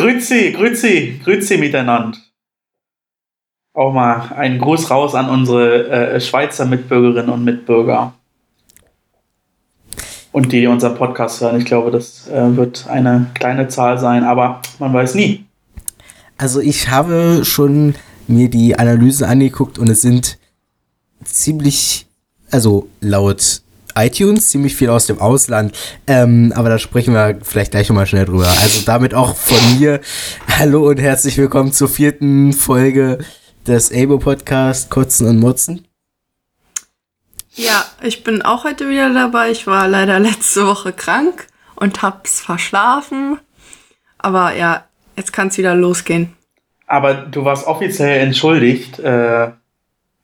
Grüezi, grüezi, grüezi miteinander. Auch mal einen Gruß raus an unsere äh, Schweizer Mitbürgerinnen und Mitbürger. Und die unseren Podcast hören. Ich glaube, das äh, wird eine kleine Zahl sein, aber man weiß nie. Also ich habe schon mir die Analysen angeguckt und es sind ziemlich, also laut iTunes, ziemlich viel aus dem Ausland. Ähm, aber da sprechen wir vielleicht gleich nochmal schnell drüber. Also damit auch von mir. Hallo und herzlich willkommen zur vierten Folge des Abo Podcast Kotzen und Motzen. Ja, ich bin auch heute wieder dabei. Ich war leider letzte Woche krank und hab's verschlafen. Aber ja, jetzt kann's wieder losgehen. Aber du warst offiziell entschuldigt, äh,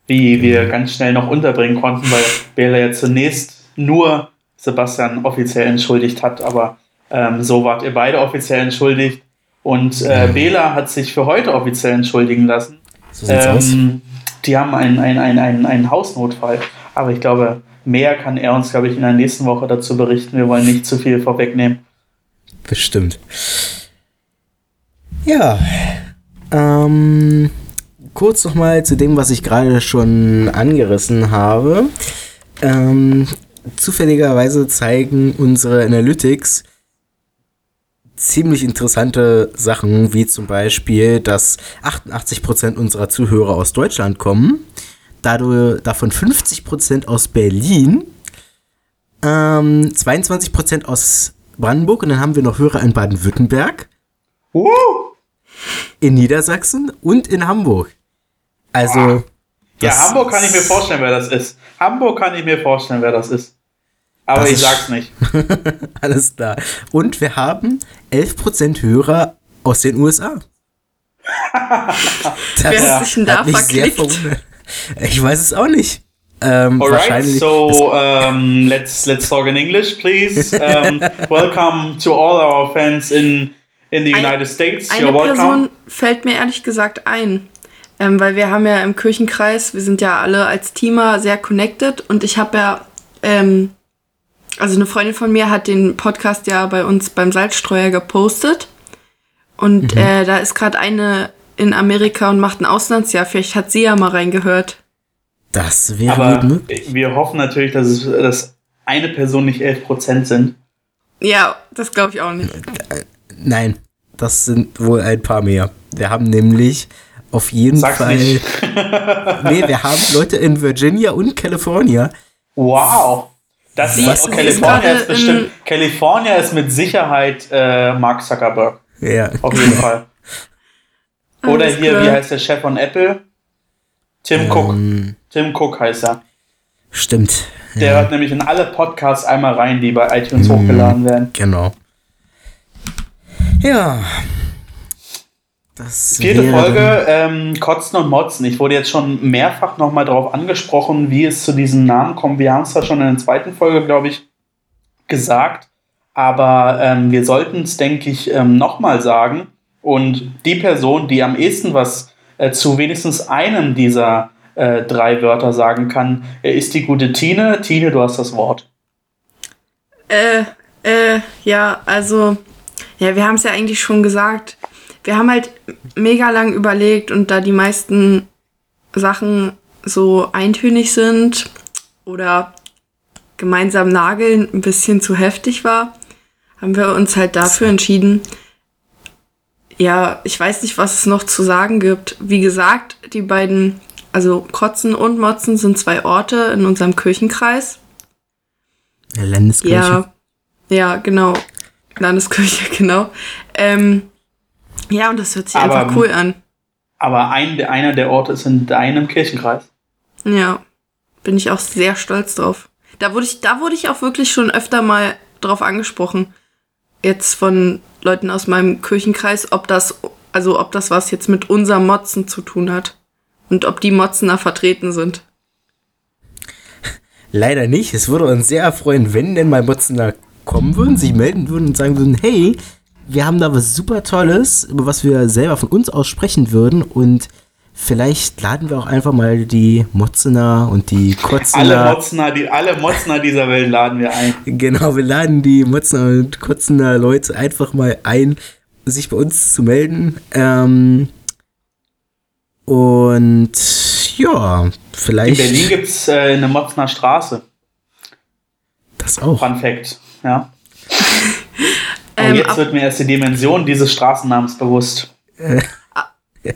wie wir ganz schnell noch unterbringen konnten, weil Bela ja zunächst nur Sebastian offiziell entschuldigt hat, aber ähm, so wart ihr beide offiziell entschuldigt. Und äh, Bela hat sich für heute offiziell entschuldigen lassen. So ähm, die haben einen, einen, einen, einen, einen Hausnotfall. Aber ich glaube, mehr kann er uns, glaube ich, in der nächsten Woche dazu berichten. Wir wollen nicht zu viel vorwegnehmen. Bestimmt. Ja. Ähm, kurz nochmal zu dem, was ich gerade schon angerissen habe. Ähm, zufälligerweise zeigen unsere Analytics ziemlich interessante Sachen, wie zum Beispiel, dass 88% unserer Zuhörer aus Deutschland kommen, dadurch, davon 50% aus Berlin, ähm, 22% aus Brandenburg und dann haben wir noch Hörer in Baden-Württemberg, uh. in Niedersachsen und in Hamburg. Also. Ah. Ja, Hamburg kann ich mir vorstellen, wer das ist. Hamburg kann ich mir vorstellen, wer das ist. Aber das ich sag's nicht. Alles klar. Und wir haben 11% Hörer aus den USA. Wer hat sich denn da verklickt? Ich weiß es auch nicht. Ähm, Alright, so um, let's let's talk in English, please. Um, welcome to all our fans in in the United Ein, States. Eine You're Person fällt mir ehrlich gesagt ein, ähm, weil wir haben ja im Kirchenkreis, wir sind ja alle als Teamer sehr connected und ich habe ja ähm, also eine Freundin von mir hat den Podcast ja bei uns beim Salzstreuer gepostet. Und mhm. äh, da ist gerade eine in Amerika und macht ein Auslandsjahr. Vielleicht hat sie ja mal reingehört. Das wäre gut möglich. Wir hoffen natürlich, dass, es, dass eine Person nicht 11% sind. Ja, das glaube ich auch nicht. Äh, nein, das sind wohl ein paar mehr. Wir haben nämlich auf jeden Sag's Fall. Nicht. nee, wir haben Leute in Virginia und California. Wow. Das ist, California ist bestimmt. California ist mit Sicherheit äh, Mark Zuckerberg. Ja. Auf jeden Fall. Oder hier, klar. wie heißt der Chef von Apple? Tim ähm, Cook. Tim Cook heißt er. Stimmt. Der ja. hört nämlich in alle Podcasts einmal rein, die bei iTunes mhm, hochgeladen werden. Genau. Ja. Das Vierte Folge, ähm, Kotzen und Motzen. Ich wurde jetzt schon mehrfach nochmal darauf angesprochen, wie es zu diesem Namen kommt. Wir haben es ja schon in der zweiten Folge, glaube ich, gesagt. Aber ähm, wir sollten es, denke ich, ähm, nochmal sagen. Und die Person, die am ehesten was äh, zu wenigstens einem dieser äh, drei Wörter sagen kann, äh, ist die gute Tine. Tine, du hast das Wort. Äh, äh, ja, also, ja, wir haben es ja eigentlich schon gesagt wir haben halt mega lang überlegt und da die meisten Sachen so eintönig sind oder gemeinsam nageln ein bisschen zu heftig war, haben wir uns halt dafür entschieden. Ja, ich weiß nicht, was es noch zu sagen gibt. Wie gesagt, die beiden, also Kotzen und Motzen sind zwei Orte in unserem Kirchenkreis. Ja, Landeskirche. Ja, ja, genau. Landeskirche, genau. Ähm, ja, und das hört sich aber, einfach cool an. Aber ein, einer der Orte ist in deinem Kirchenkreis. Ja, bin ich auch sehr stolz drauf. Da wurde ich, da wurde ich auch wirklich schon öfter mal drauf angesprochen. Jetzt von Leuten aus meinem Kirchenkreis, ob das, also ob das was jetzt mit unserem Motzen zu tun hat. Und ob die Motzen da vertreten sind. Leider nicht. Es würde uns sehr erfreuen, wenn denn mal Motzen da kommen würden, sich melden würden und sagen würden, hey, wir haben da was super Tolles, über was wir selber von uns aus sprechen würden und vielleicht laden wir auch einfach mal die Motzener und die Kotzener. Alle Motzener, die, alle Motzener dieser Welt laden wir ein. Genau, wir laden die Motzener und Kotzener Leute einfach mal ein sich bei uns zu melden. Ähm, und ja, vielleicht. In Berlin gibt es äh, eine Motzner Straße. Das auch. Fun Fact, ja. Und Ähm, jetzt ab- wird mir erst die Dimension dieses Straßennamens bewusst.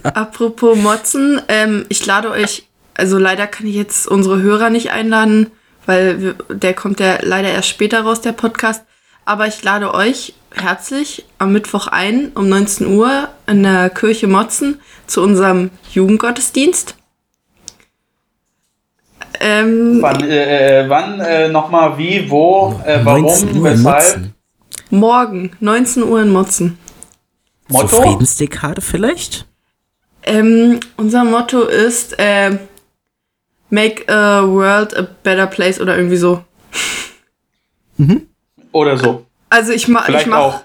Apropos Motzen, ähm, ich lade euch, also leider kann ich jetzt unsere Hörer nicht einladen, weil wir, der kommt ja leider erst später raus, der Podcast. Aber ich lade euch herzlich am Mittwoch ein, um 19 Uhr in der Kirche Motzen zu unserem Jugendgottesdienst. Ähm, Wann, äh, äh, wann äh, nochmal, wie, wo, äh, 19 warum, weshalb? Motzen. Morgen, 19 Uhr in Motzen. So Motto? Friedensdekade vielleicht? Ähm, unser Motto ist äh, Make a World a Better Place oder irgendwie so. Oder so. Also ich, ma ich Vielleicht mach, auch.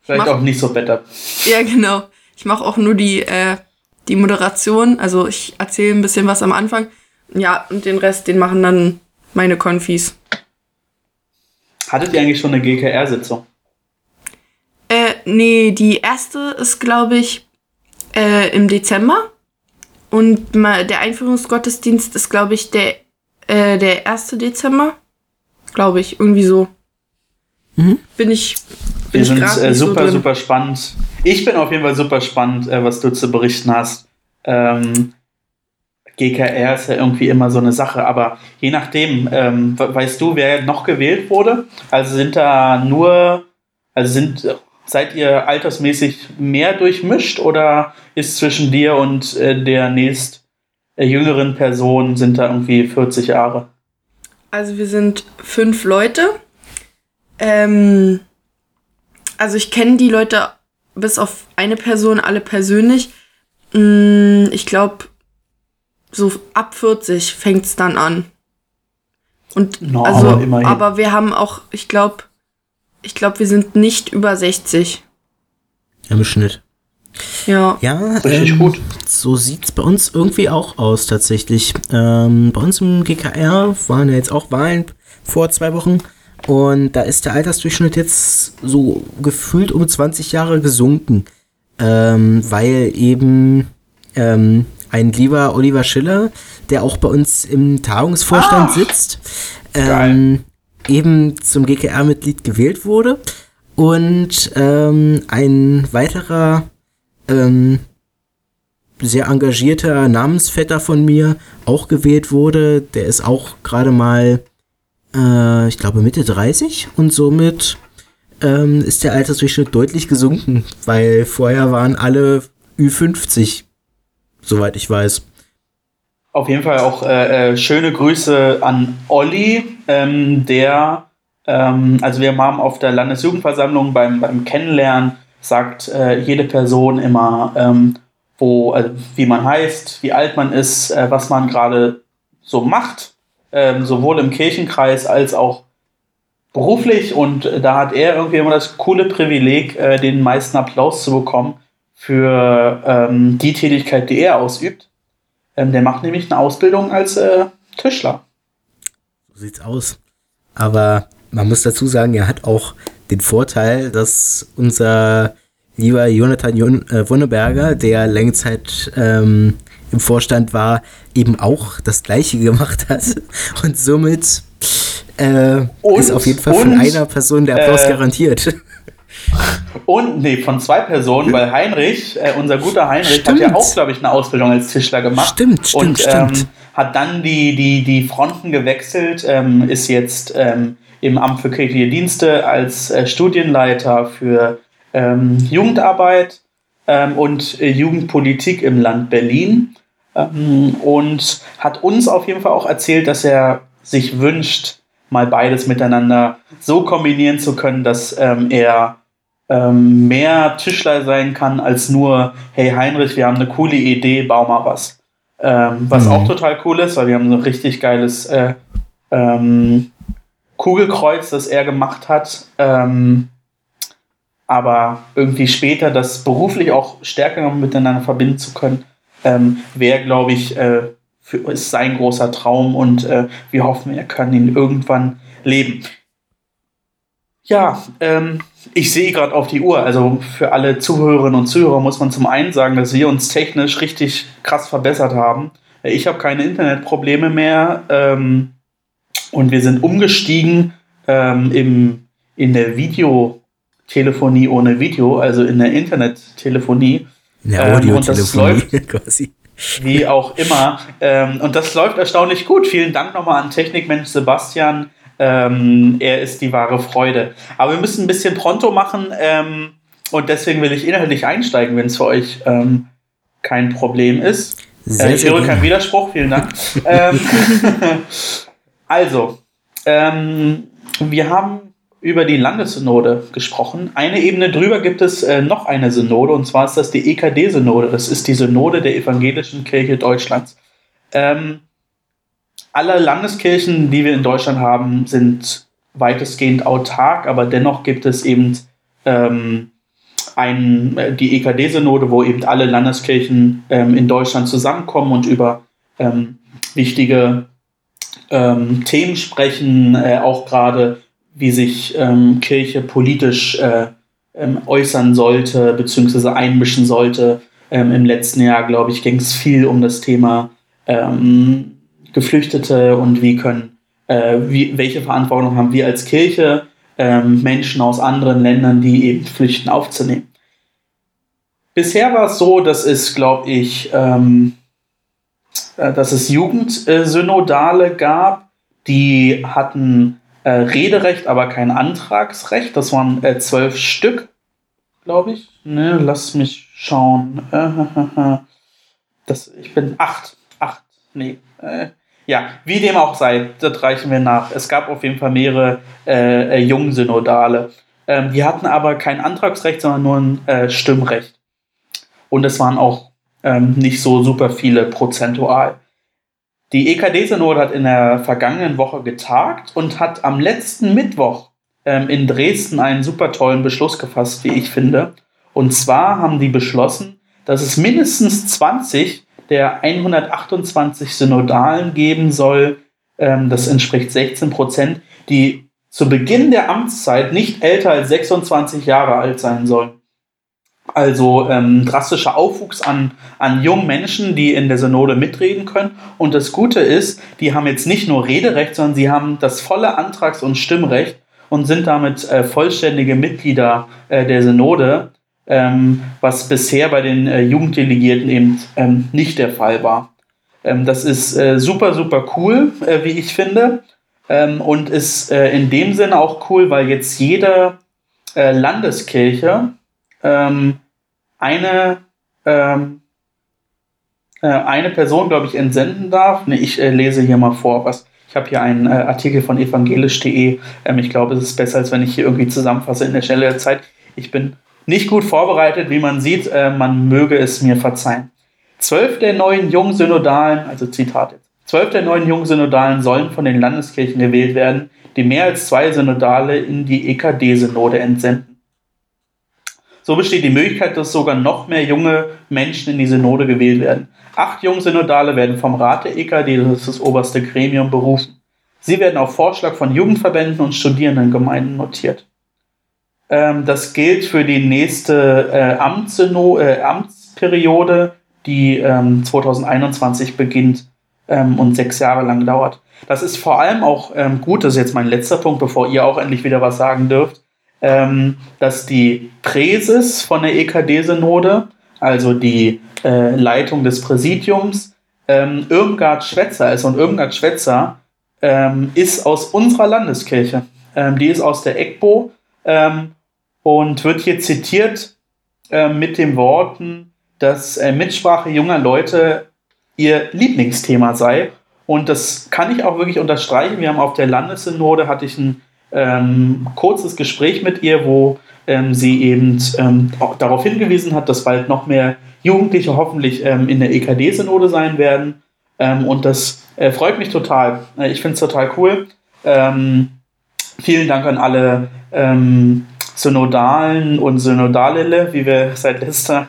Vielleicht mach- auch nicht so better. Ja, genau. Ich mache auch nur die, äh, die Moderation. Also ich erzähle ein bisschen was am Anfang. Ja, und den Rest, den machen dann meine Konfis. Hattet ihr eigentlich schon eine GKR-Sitzung? Äh, nee, die erste ist, glaube ich, äh, im Dezember. Und ma- der Einführungsgottesdienst ist, glaube ich, der, äh, der 1. Dezember. Glaube ich, irgendwie so. Mhm. Bin ich, bin Wir ich sind äh, so super, drin. super spannend. Ich bin auf jeden Fall super spannend, äh, was du zu berichten hast. Ähm, GKR ist ja irgendwie immer so eine Sache, aber je nachdem, ähm, we- weißt du, wer noch gewählt wurde? Also sind da nur, also sind, seid ihr altersmäßig mehr durchmischt oder ist zwischen dir und äh, der nächst äh, jüngeren Person sind da irgendwie 40 Jahre? Also wir sind fünf Leute. Ähm, also ich kenne die Leute bis auf eine Person alle persönlich. Mm, Ich glaube, so ab 40 fängt's dann an. Und No, also, aber aber wir haben auch, ich glaube, ich glaube, wir sind nicht über 60. Im Schnitt. Ja. Ja, Richtig ähm, gut. So sieht's bei uns irgendwie auch aus tatsächlich. Ähm, bei uns im GKR waren ja jetzt auch Wahlen vor zwei Wochen und da ist der Altersdurchschnitt jetzt so gefühlt um 20 Jahre gesunken, ähm, weil eben ähm, ein lieber Oliver Schiller, der auch bei uns im Tagungsvorstand Ah, sitzt, ähm, eben zum GKR-Mitglied gewählt wurde und ähm, ein weiterer ähm, sehr engagierter Namensvetter von mir auch gewählt wurde. Der ist auch gerade mal, äh, ich glaube, Mitte 30 und somit ähm, ist der Altersdurchschnitt deutlich gesunken, weil vorher waren alle Ü50, soweit ich weiß. Auf jeden Fall auch äh, äh, schöne Grüße an Olli, ähm, der, ähm, also wir haben auf der Landesjugendversammlung beim, beim Kennenlernen, sagt äh, jede Person immer, ähm, wo, äh, wie man heißt, wie alt man ist, äh, was man gerade so macht, ähm, sowohl im Kirchenkreis als auch beruflich. Und da hat er irgendwie immer das coole Privileg, äh, den meisten Applaus zu bekommen für ähm, die Tätigkeit, die er ausübt. Ähm, der macht nämlich eine Ausbildung als äh, Tischler. So sieht's aus. Aber man muss dazu sagen, er hat auch den Vorteil, dass unser lieber Jonathan Jon äh, Wonneberger, der längere Zeit ähm, im Vorstand war, eben auch das Gleiche gemacht hat. Und somit äh, Und- ist auf jeden Fall von und, einer Person der Applaus äh, garantiert. Und, nee, von zwei Personen, weil Heinrich, äh, unser guter Heinrich, hat ja Stimmt. auch, glaube ich, eine Ausbildung als Tischler gemacht. Stimmt, stimmt, und stimmt. Ähm, hat dann die, die, die Fronten gewechselt, ähm, ist jetzt ähm, im Amt für kirchliche Dienste als äh, Studienleiter für ähm, Jugendarbeit ähm, und äh, Jugendpolitik im Land Berlin ähm, und hat uns auf jeden Fall auch erzählt, dass er sich wünscht, mal beides miteinander so kombinieren zu können, dass er ähm, mehr Tischler sein kann als nur, hey Heinrich, wir haben eine coole Idee, bau mal was. Ähm, was Mhm. auch total cool ist, weil wir haben so ein richtig geiles äh, ähm, Kugelkreuz, das er gemacht hat. Ähm, aber irgendwie später das beruflich auch stärker miteinander verbinden zu können, ähm, wäre, glaube ich, äh, für, ist sein großer Traum und äh, wir hoffen, er kann ihn irgendwann leben. Ja, ähm, ich sehe gerade auf die Uhr. Also für alle Zuhörerinnen und Zuhörer muss man zum einen sagen, dass wir uns technisch richtig krass verbessert haben. Ich habe keine Internetprobleme mehr ähm, und wir sind umgestiegen ähm, im, in der Videotelefonie ohne Video, also in der Internettelefonie. Ja, Audiotelefonie ähm, quasi. Wie auch immer. Ähm, und das läuft erstaunlich gut. Vielen Dank nochmal an Technikmensch Sebastian. Ähm, er ist die wahre Freude. Aber wir müssen ein bisschen pronto machen ähm, und deswegen will ich inhaltlich einsteigen, wenn es für euch ähm, kein Problem ist. Sehr, äh, ich höre keinen Widerspruch, vielen Dank. Ähm, also, ähm, wir haben über die Landessynode gesprochen. Eine Ebene drüber gibt es äh, noch eine Synode, und zwar ist das die EKD-Synode. Das ist die Synode der Evangelischen Kirche Deutschlands. Ähm, alle Landeskirchen, die wir in Deutschland haben, sind weitestgehend autark, aber dennoch gibt es eben ähm, ein, äh, die EKD-Synode, wo eben alle Landeskirchen ähm, in Deutschland zusammenkommen und über ähm, wichtige ähm, Themen sprechen, äh, auch gerade wie sich ähm, Kirche politisch äh, ähm, äußern sollte, beziehungsweise einmischen sollte. Im letzten Jahr, glaube ich, ging es viel um das Thema ähm, Geflüchtete und wie können, äh, wie, welche Verantwortung haben wir als Kirche, ähm, Menschen aus anderen Ländern, die eben flüchten, aufzunehmen. Bisher war es so, dass es, glaube ich, ähm, äh, dass es Jugendsynodale gab, die hatten äh, Rederecht, aber kein Antragsrecht. Das waren äh, zwölf Stück, glaube ich. Ne, lass mich schauen. das, ich bin acht. Acht. Nee. Ja, wie dem auch sei, das reichen wir nach. Es gab auf jeden Fall mehrere äh, äh, Jungsynodale. Ähm, die hatten aber kein Antragsrecht, sondern nur ein äh, Stimmrecht. Und es waren auch ähm, nicht so super viele prozentual. Die EKD-Synode hat in der vergangenen Woche getagt und hat am letzten Mittwoch ähm, in Dresden einen super tollen Beschluss gefasst, wie ich finde. Und zwar haben die beschlossen, dass es mindestens 20 der 128 Synodalen geben soll. Ähm, das entspricht 16 Prozent, die zu Beginn der Amtszeit nicht älter als 26 Jahre alt sein sollen. Also ähm, drastischer Aufwuchs an, an jungen Menschen, die in der Synode mitreden können. Und das Gute ist, die haben jetzt nicht nur Rederecht, sondern sie haben das volle Antrags- und Stimmrecht und sind damit äh, vollständige Mitglieder äh, der Synode, ähm, was bisher bei den äh, Jugenddelegierten eben ähm, nicht der Fall war. Ähm, das ist äh, super, super cool, äh, wie ich finde. Ähm, und ist äh, in dem Sinne auch cool, weil jetzt jede Landeskirche ähm, eine, ähm, äh, eine Person, glaube ich, entsenden darf. Nee, ich äh, lese hier mal vor, was. Ich habe hier einen äh, Artikel von evangelisch.de. Ich glaube, es ist besser, als wenn ich hier irgendwie zusammenfasse in der Stelle der Zeit. Ich bin nicht gut vorbereitet, wie man sieht. Äh, man möge es mir verzeihen. Zwölf der neuen Jungsynodalen, also Zitat jetzt, zwölf der neuen Jungsynodalen sollen von den Landeskirchen gewählt werden, die mehr als zwei Synodale in die EKD-Synode entsenden. So besteht die Möglichkeit, dass sogar noch mehr junge Menschen in die Synode gewählt werden. Acht Jungsynodale werden vom Rat der EKD, das ist das oberste Gremium, berufen. Sie werden auf Vorschlag von Jugendverbänden und Studierendengemeinden notiert. Ähm, das gilt für die nächste äh, Amtssyno äh, Amtsperiode, die ähm, 2021 beginnt ähm, und sechs Jahre lang dauert. Das ist vor allem auch ähm, gut, das ist jetzt mein letzter Punkt, bevor ihr auch endlich wieder was sagen dürft ähm, dass die Präses von der EKD-Synode, also die äh, Leitung des Präsidiums, ähm, Irmgard Schwetzer ist. Und Irmgard Schwetzer ähm, ist aus unserer Landeskirche. Ähm, die ist aus der EGBO ähm, und wird hier zitiert äh, mit den Worten, dass äh, Mitsprache junger Leute ihr Lieblingsthema sei. Und das kann ich auch wirklich unterstreichen. Wir haben auf der Landessynode, hatte ich ein ähm, kurzes Gespräch mit ihr, wo ähm, sie eben ähm, darauf hingewiesen hat, dass bald noch mehr Jugendliche hoffentlich ähm, in der EKD-Synode sein werden. Ähm, und das äh, freut mich total. Äh, ich finde es total cool. Ähm, vielen Dank an alle Synodalen und Synodalele, wie wir seit letzter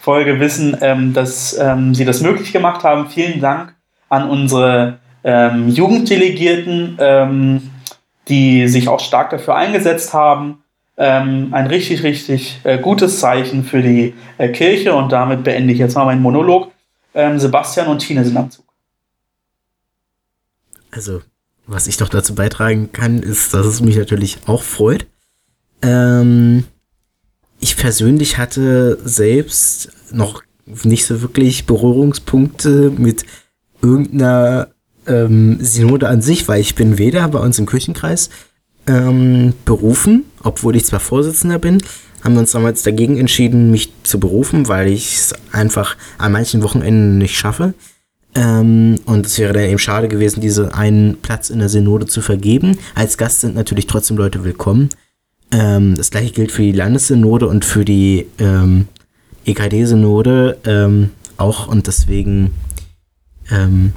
Folge wissen, dass sie das möglich gemacht haben. Vielen Dank an unsere Jugenddelegierten die sich auch stark dafür eingesetzt haben. Ähm, ein richtig, richtig äh, gutes Zeichen für die äh, Kirche und damit beende ich jetzt mal meinen Monolog. Ähm, Sebastian und Tine sind am Zug. Also, was ich doch dazu beitragen kann, ist, dass es mich natürlich auch freut. Ähm, ich persönlich hatte selbst noch nicht so wirklich Berührungspunkte mit irgendeiner ähm, Synode an sich, weil ich bin weder bei uns im Kirchenkreis ähm, berufen, obwohl ich zwar Vorsitzender bin, haben wir uns damals dagegen entschieden, mich zu berufen, weil ich es einfach an manchen Wochenenden nicht schaffe. Ähm, und es wäre dann eben schade gewesen, diese einen Platz in der Synode zu vergeben. Als Gast sind natürlich trotzdem Leute willkommen. Ähm, das gleiche gilt für die Landessynode und für die ähm, EKD-Synode ähm, auch. Und deswegen, ähm,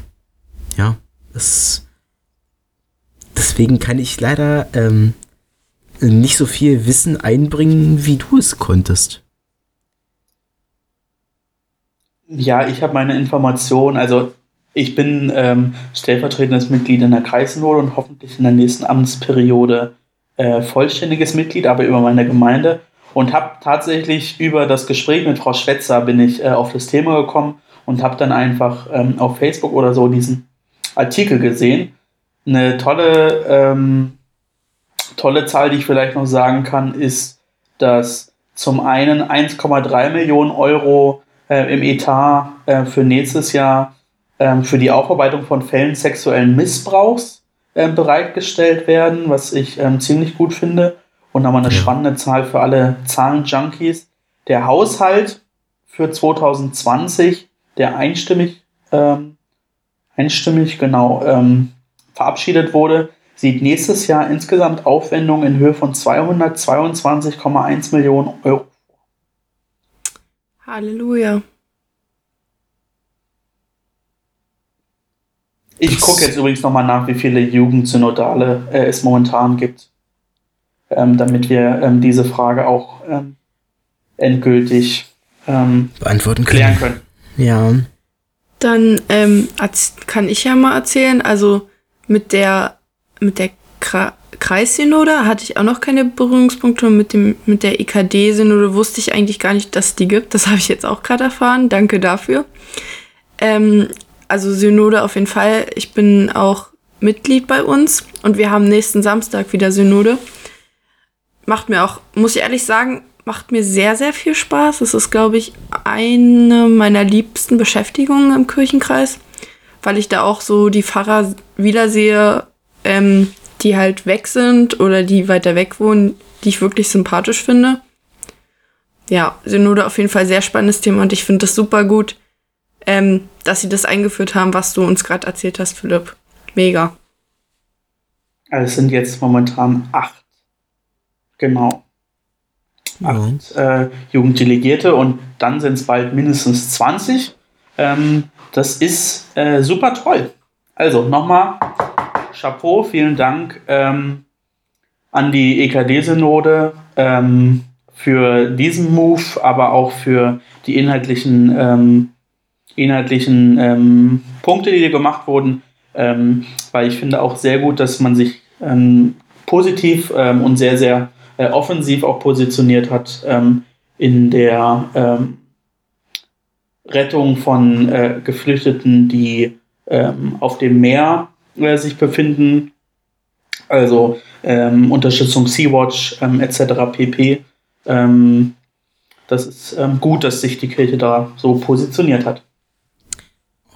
ja, es, deswegen kann ich leider ähm, nicht so viel Wissen einbringen, wie du es konntest. Ja, ich habe meine Informationen, also ich bin ähm, stellvertretendes Mitglied in der Kreisnode und hoffentlich in der nächsten Amtsperiode äh, vollständiges Mitglied, aber über meine Gemeinde und habe tatsächlich über das Gespräch mit Frau Schwetzer bin ich äh, auf das Thema gekommen und habe dann einfach ähm, auf Facebook oder so diesen Artikel gesehen. Eine tolle, ähm, tolle Zahl, die ich vielleicht noch sagen kann, ist, dass zum einen 1,3 Millionen Euro äh, im Etat äh, für nächstes Jahr äh, für die Aufarbeitung von Fällen sexuellen Missbrauchs bereitgestellt werden, was ich ähm, ziemlich gut finde. Und nochmal eine spannende Zahl für alle Zahlenjunkies. Der Haushalt für 2020, der einstimmig ähm, einstimmig genau ähm, verabschiedet wurde, sieht nächstes Jahr insgesamt Aufwendungen in Höhe von 222,1 Millionen Euro Halleluja. Ich gucke jetzt übrigens nochmal nach, wie viele Jugendsynodale äh, es momentan gibt, ähm, damit wir ähm, diese Frage auch ähm, endgültig ähm, beantworten können. klären können. Ja. Dann ähm, kann ich ja mal erzählen. Also mit der mit der Kreissynode hatte ich auch noch keine Berührungspunkte. Mit, dem, mit der EKD-Synode wusste ich eigentlich gar nicht, dass die gibt. Das habe ich jetzt auch gerade erfahren. Danke dafür. Ähm, also Synode auf jeden Fall. Ich bin auch Mitglied bei uns und wir haben nächsten Samstag wieder Synode. Macht mir auch, muss ich ehrlich sagen, macht mir sehr, sehr viel Spaß. Es ist, glaube ich, eine meiner liebsten Beschäftigungen im Kirchenkreis, weil ich da auch so die Pfarrer wiedersehe, ähm, die halt weg sind oder die weiter weg wohnen, die ich wirklich sympathisch finde. Ja, Synode auf jeden Fall sehr spannendes Thema und ich finde das super gut, ähm, dass sie das eingeführt haben, was du uns gerade erzählt hast, Philipp. Mega. Also es sind jetzt momentan acht. Genau acht äh, Jugenddelegierte und dann sind es bald mindestens 20. Ähm, das ist äh, super toll. Also nochmal Chapeau, vielen Dank ähm, an die EKD-Synode ähm, für diesen Move, aber auch für die inhaltlichen, ähm, inhaltlichen ähm, Punkte, die gemacht wurden. Ähm, weil ich finde auch sehr gut, dass man sich positiv und sehr, sehr äh, offensiv auch positioniert hat ähm, in der ähm, Rettung von äh, Geflüchteten, die ähm, auf dem Meer äh, sich befinden. Also ähm, Unterstützung Sea-Watch ähm, etc. pp. Ähm, das ist gut, dass sich die Kirche da so positioniert hat.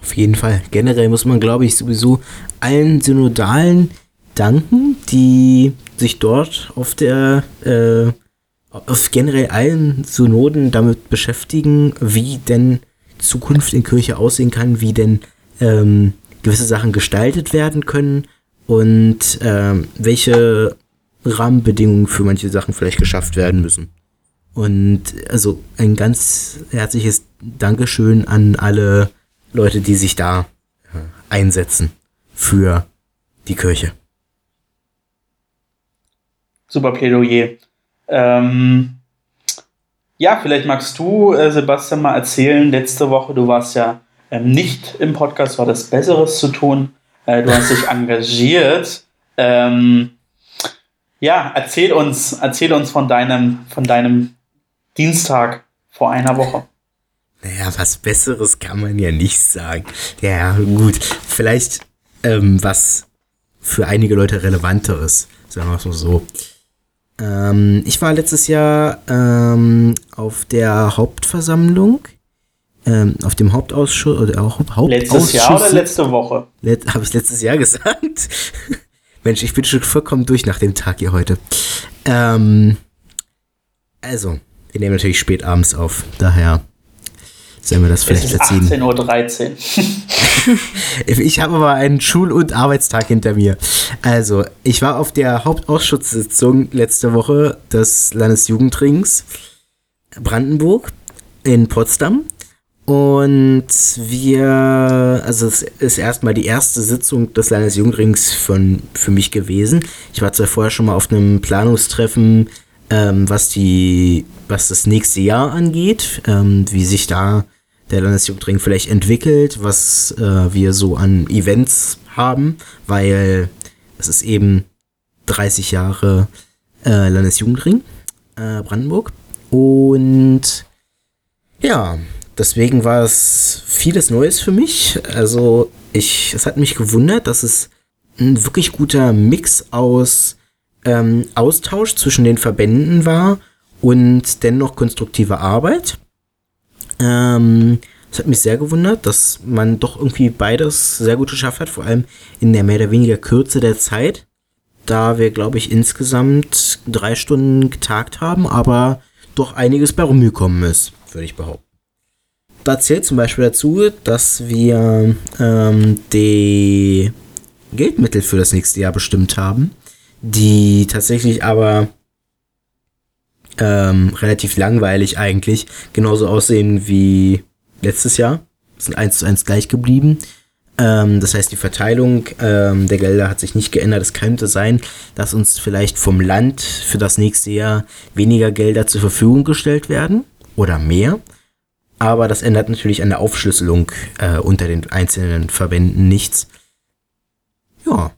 Auf jeden Fall. Generell muss man, glaube ich, sowieso allen synodalen danken, die sich dort auf der, äh, auf generell allen Synoden damit beschäftigen, wie denn Zukunft in Kirche aussehen kann, wie denn ähm, gewisse Sachen gestaltet werden können und ähm, welche Rahmenbedingungen für manche Sachen vielleicht geschafft werden müssen. Und also ein ganz herzliches Dankeschön an alle Leute, die sich da äh, einsetzen für die Kirche super Plädoyer. Ähm, ja, vielleicht magst du, äh, Sebastian, mal erzählen. Letzte Woche, du warst ja ähm, nicht im Podcast, war das Besseres zu tun. Äh, du hast dich engagiert. Ähm, Ja, erzähl uns, erzähl uns von deinem, von deinem Dienstag vor einer Woche. Naja, was Besseres kann man ja nicht sagen. Ja, gut. Vielleicht ähm, was für einige Leute Relevanteres, sagen wir es mal so. Ähm, ich war letztes Jahr ähm, auf der Hauptversammlung, ähm, auf dem Hauptausschuss oder auch Hauptausschuss. Letztes Jahr oder letzte Woche? Let Habe ich letztes Jahr gesagt? Mensch, ich bin schon vollkommen durch nach dem Tag hier heute. Ähm, also, wir nehmen natürlich spät abends auf, daher Sollen wir das vielleicht verziehen? 18.13 Uhr. ich habe aber einen Schul- und Arbeitstag hinter mir. Also, ich war auf der Hauptausschusssitzung letzte Woche des Landesjugendrings Brandenburg in Potsdam. Und wir, also es ist erstmal die erste Sitzung des Landesjugendrings von, für mich gewesen. Ich war zwar vorher schon mal auf einem Planungstreffen, ähm, was die, was das nächste Jahr angeht, ähm, wie sich da der Landesjugendring vielleicht entwickelt, was äh, wir so an Events haben, weil es ist eben 30 Jahre äh, Landesjugendring äh, Brandenburg. Und ja, deswegen war es vieles Neues für mich. Also ich, es hat mich gewundert, dass es ein wirklich guter Mix aus ähm, Austausch zwischen den Verbänden war und dennoch konstruktive Arbeit. Ähm, das hat mich sehr gewundert, dass man doch irgendwie beides sehr gut geschafft hat, vor allem in der mehr oder weniger Kürze der Zeit. Da wir, glaube ich, insgesamt drei Stunden getagt haben, aber doch einiges bei rumgekommen ist, würde ich behaupten. Da zählt zum Beispiel dazu, dass wir ähm, die Geldmittel für das nächste Jahr bestimmt haben, die tatsächlich aber ähm, relativ langweilig eigentlich genauso aussehen wie letztes Jahr. Sind eins zu eins gleich geblieben. Ähm, das heißt, die Verteilung ähm, der Gelder hat sich nicht geändert. Es könnte sein, dass uns vielleicht vom Land für das nächste Jahr weniger Gelder zur Verfügung gestellt werden oder mehr. Aber das ändert natürlich an der Aufschlüsselung äh, unter den einzelnen Verbänden nichts. Ja,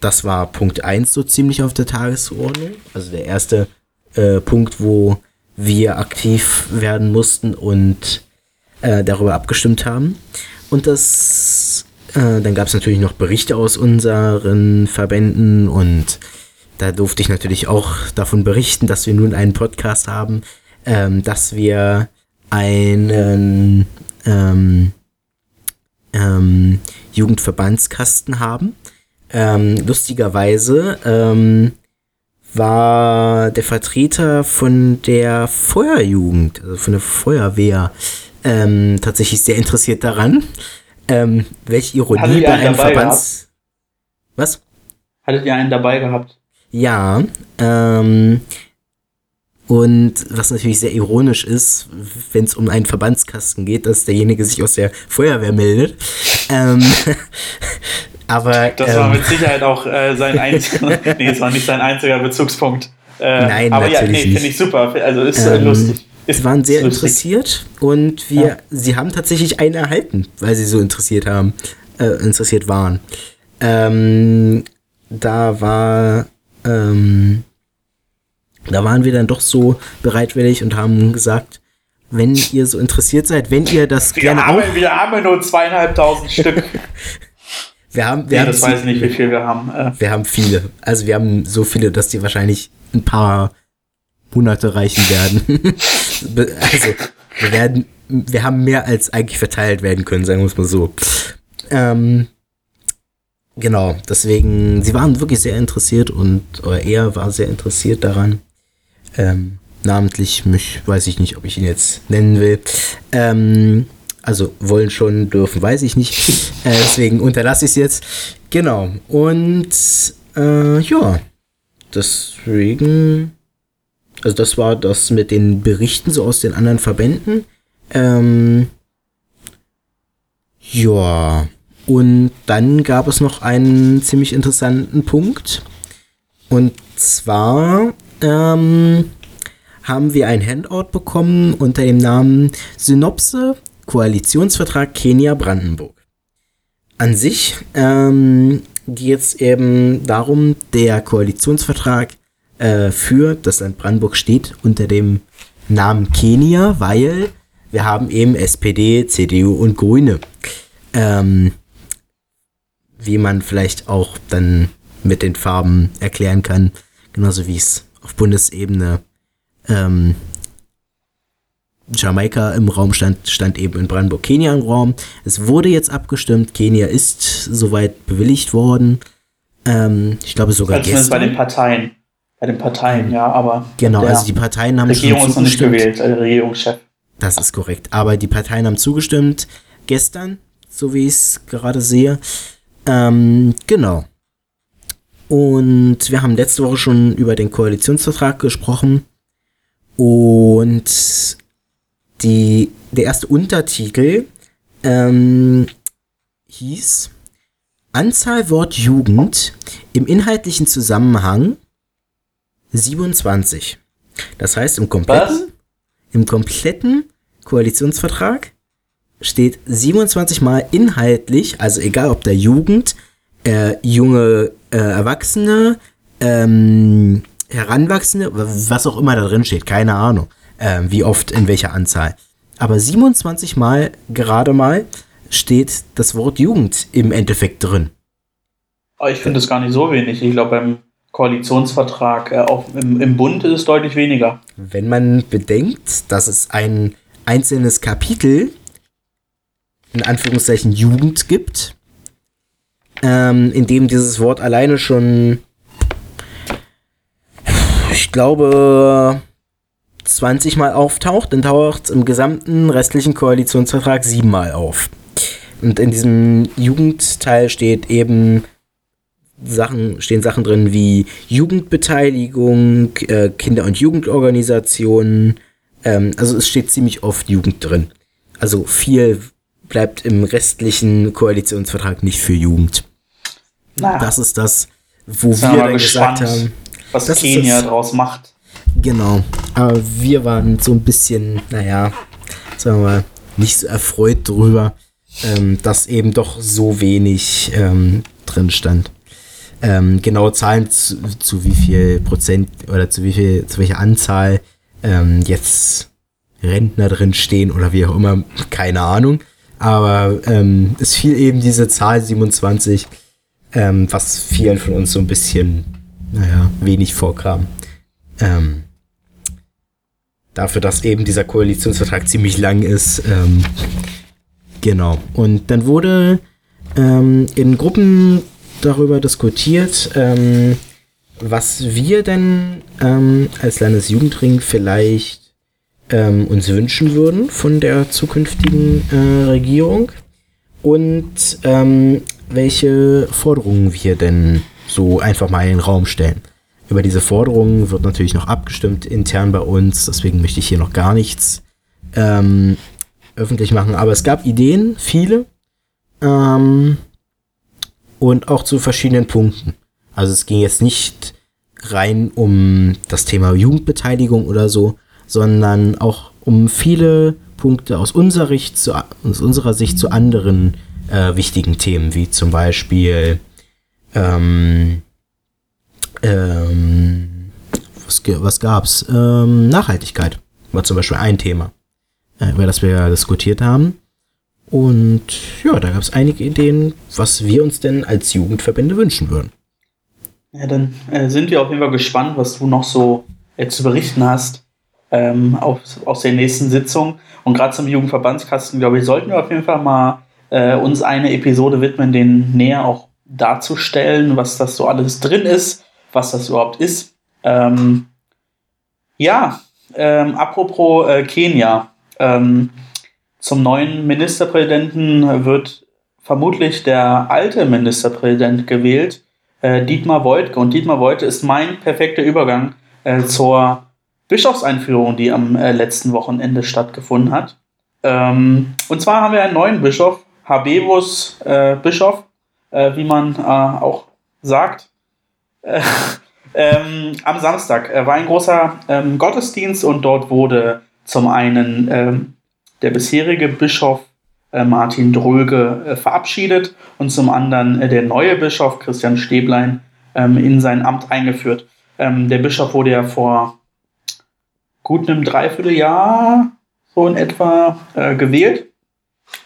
das war Punkt 1 so ziemlich auf der Tagesordnung. Also der erste äh, Punkt, wo wir aktiv werden mussten und äh, darüber abgestimmt haben. Und das, äh, dann gab es natürlich noch Berichte aus unseren Verbänden und da durfte ich natürlich auch davon berichten, dass wir nun einen Podcast haben, ähm, dass wir einen ähm, ähm, Jugendverbandskasten haben. Ähm, lustigerweise ähm, war der Vertreter von der Feuerjugend, also von der Feuerwehr, ähm, tatsächlich sehr interessiert daran. Ähm, welche Ironie bei einem Verbands. Gehabt? Was? Hattet ihr einen dabei gehabt? Ja. Ähm, und was natürlich sehr ironisch ist, wenn es um einen Verbandskasten geht, dass derjenige sich aus der Feuerwehr meldet. ähm, aber. Das war ähm, mit Sicherheit auch äh, sein einziger. nee, es war nicht sein einziger Bezugspunkt. Äh, Nein, aber natürlich ja, nee, finde ich super. Also ist äh, lustig. Sie waren sehr interessiert und wir, ja. sie haben tatsächlich einen erhalten, weil sie so interessiert haben, äh, interessiert waren. Ähm, da war, ähm, da waren wir dann doch so bereitwillig und haben gesagt, wenn ihr so interessiert seid, wenn ihr das wir gerne haben, auch... Wir haben nur zweieinhalbtausend Stück. Wir haben, wir nee, haben das weiß ich nicht, wie viel wir haben. Äh. Wir haben viele. Also wir haben so viele, dass die wahrscheinlich ein paar Monate reichen werden. also, wir werden, wir haben mehr als eigentlich verteilt werden können, sagen wir es mal so. Ähm, genau, deswegen, sie waren wirklich sehr interessiert und oder er war sehr interessiert daran. Ähm, namentlich mich, weiß ich nicht, ob ich ihn jetzt nennen will. Ähm, also wollen schon, dürfen, weiß ich nicht. Äh, deswegen unterlasse ich es jetzt. Genau. Und äh, ja, deswegen also das war das mit den Berichten so aus den anderen Verbänden. Ähm, ja. Und dann gab es noch einen ziemlich interessanten Punkt. Und zwar ähm, haben wir ein Handout bekommen unter dem Namen Synopse Koalitionsvertrag Kenia Brandenburg. An sich ähm, geht es eben darum, der Koalitionsvertrag äh, für das Land Brandenburg steht unter dem Namen Kenia, weil wir haben eben SPD, CDU und Grüne. Ähm, wie man vielleicht auch dann mit den Farben erklären kann, genauso wie es auf Bundesebene ähm, Jamaika im Raum stand, stand eben in Brandenburg Kenia im Raum. Es wurde jetzt abgestimmt, Kenia ist soweit bewilligt worden. Ähm, ich glaube sogar also gestern. bei den Parteien. Bei den Parteien, ja, aber. Genau, also die Parteien haben Regierung schon zugestimmt. Ist noch nicht gewählt, also Regierungschef. Das ist korrekt. Aber die Parteien haben zugestimmt gestern, so wie ich es gerade sehe. Ähm, genau. Und wir haben letzte Woche schon über den Koalitionsvertrag gesprochen. Und die, der erste Untertitel ähm, hieß Anzahl Wort Jugend im inhaltlichen Zusammenhang 27. Das heißt, im kompletten, im kompletten Koalitionsvertrag steht 27 Mal inhaltlich, also egal ob der Jugend, äh, junge äh, Erwachsene, ähm, Heranwachsende, was auch immer da drin steht, keine Ahnung, äh, wie oft, in welcher Anzahl. Aber 27 Mal gerade mal steht das Wort Jugend im Endeffekt drin. ich finde das gar nicht so wenig. Ich glaube, beim Koalitionsvertrag äh, auch im, im Bund ist es deutlich weniger. Wenn man bedenkt, dass es ein einzelnes Kapitel in Anführungszeichen Jugend gibt, ähm, in dem dieses Wort alleine schon, ich glaube, 20 Mal auftaucht, dann taucht es im gesamten restlichen Koalitionsvertrag siebenmal auf. Und in diesem Jugendteil steht eben Sachen, stehen Sachen drin wie Jugendbeteiligung, äh, Kinder- und Jugendorganisationen. Ähm, also es steht ziemlich oft Jugend drin. Also viel bleibt im restlichen Koalitionsvertrag nicht für Jugend. Naja. Das ist das, wo das wir dann gespannt, gesagt haben, was Kenia draus macht. Genau. Aber wir waren so ein bisschen, naja, sagen wir mal, nicht so erfreut drüber, ähm, dass eben doch so wenig ähm, drin stand. Ähm, genaue Zahlen zu, zu, wie viel Prozent oder zu wie viel, zu welcher Anzahl ähm, jetzt Rentner drin stehen oder wie auch immer, keine Ahnung. Aber ähm, es fiel eben diese Zahl 27, ähm, was vielen von uns so ein bisschen, naja, wenig vorkam. Ähm, dafür, dass eben dieser Koalitionsvertrag ziemlich lang ist. Ähm, genau. Und dann wurde ähm, in Gruppen darüber diskutiert, ähm, was wir denn ähm, als Landesjugendring vielleicht ähm, uns wünschen würden von der zukünftigen äh, Regierung und welche Forderungen wir denn so einfach mal in den Raum stellen. Über diese Forderungen wird natürlich noch abgestimmt intern bei uns, deswegen möchte ich hier noch gar nichts ähm, öffentlich machen. Aber es gab Ideen, viele, ähm, und auch zu verschiedenen Punkten. Also es ging jetzt nicht rein um das Thema Jugendbeteiligung oder so, sondern auch um viele Punkte aus unserer, Sicht zu, aus unserer Sicht zu anderen äh, wichtigen Themen, wie zum Beispiel ähm, ähm, was, was gab's? Ähm, Nachhaltigkeit war zum Beispiel ein Thema, äh, über das wir diskutiert haben. Und ja, da gab es einige Ideen, was wir uns denn als Jugendverbände wünschen würden. Ja, dann äh, sind wir auf jeden Fall gespannt, was du noch so äh, zu berichten hast ähm, aus, aus der nächsten Sitzung. Und gerade zum Jugendverbandskasten, glaube ich, sollten wir auf jeden Fall mal äh, uns eine Episode widmen, den näher auch darzustellen, was das so alles drin ist, was das überhaupt ist. Ähm, ja, ähm, apropos äh, Kenia. Ähm, zum neuen Ministerpräsidenten wird vermutlich der alte Ministerpräsident gewählt, äh, Dietmar Woidke. Und Dietmar Woidke ist mein perfekter Übergang äh, zur Bischofseinführung, die am äh, letzten Wochenende stattgefunden hat. Ähm, und zwar haben wir einen neuen Bischof, Habebus äh, Bischof, äh, wie man auch sagt. Äh, ähm, am Samstag war ein großer ähm, Gottesdienst und dort wurde zum einen ähm, der bisherige Bischof äh, Martin Dröge äh, verabschiedet und zum anderen äh, der neue Bischof Christian Stäblein ähm, in sein Amt eingeführt. Ähm, der Bischof wurde ja vor gut einem Dreivierteljahr so in etwa äh, gewählt.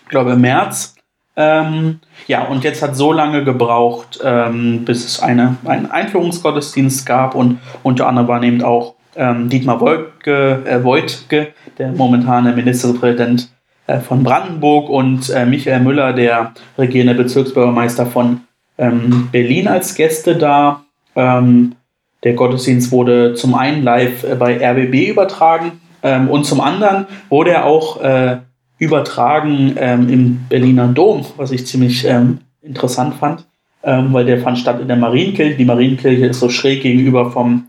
Ich glaube im März. Ähm, ja, und jetzt hat so lange gebraucht, ähm, bis es eine, einen Einführungsgottesdienst gab und unter anderem war eben auch ähm, Dietmar Wolke, äh, Woidke, der momentane Ministerpräsident äh, von Brandenburg und äh, Michael Müller, der regierende Bezirksbürgermeister von ähm, Berlin als Gäste da. Ähm, der Gottesdienst wurde zum einen live äh, bei RBB übertragen ähm, und zum anderen wurde er auch äh, übertragen ähm, im Berliner Dom, was ich ziemlich ähm, interessant fand, ähm, weil der fand statt in der Marienkirche. Die Marienkirche ist so schräg gegenüber vom,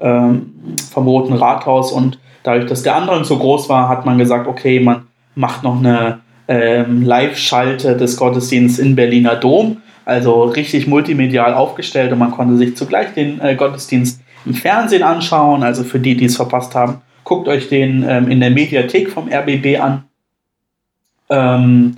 ähm, vom Roten Rathaus und dadurch, dass der Andrang so groß war, hat man gesagt, okay, man macht noch eine ähm, Live-Schalte des Gottesdienstes in Berliner Dom, also richtig multimedial aufgestellt und man konnte sich zugleich den äh, Gottesdienst im Fernsehen anschauen. Also für die, die es verpasst haben, guckt euch den ähm, in der Mediathek vom RBB an. Ähm,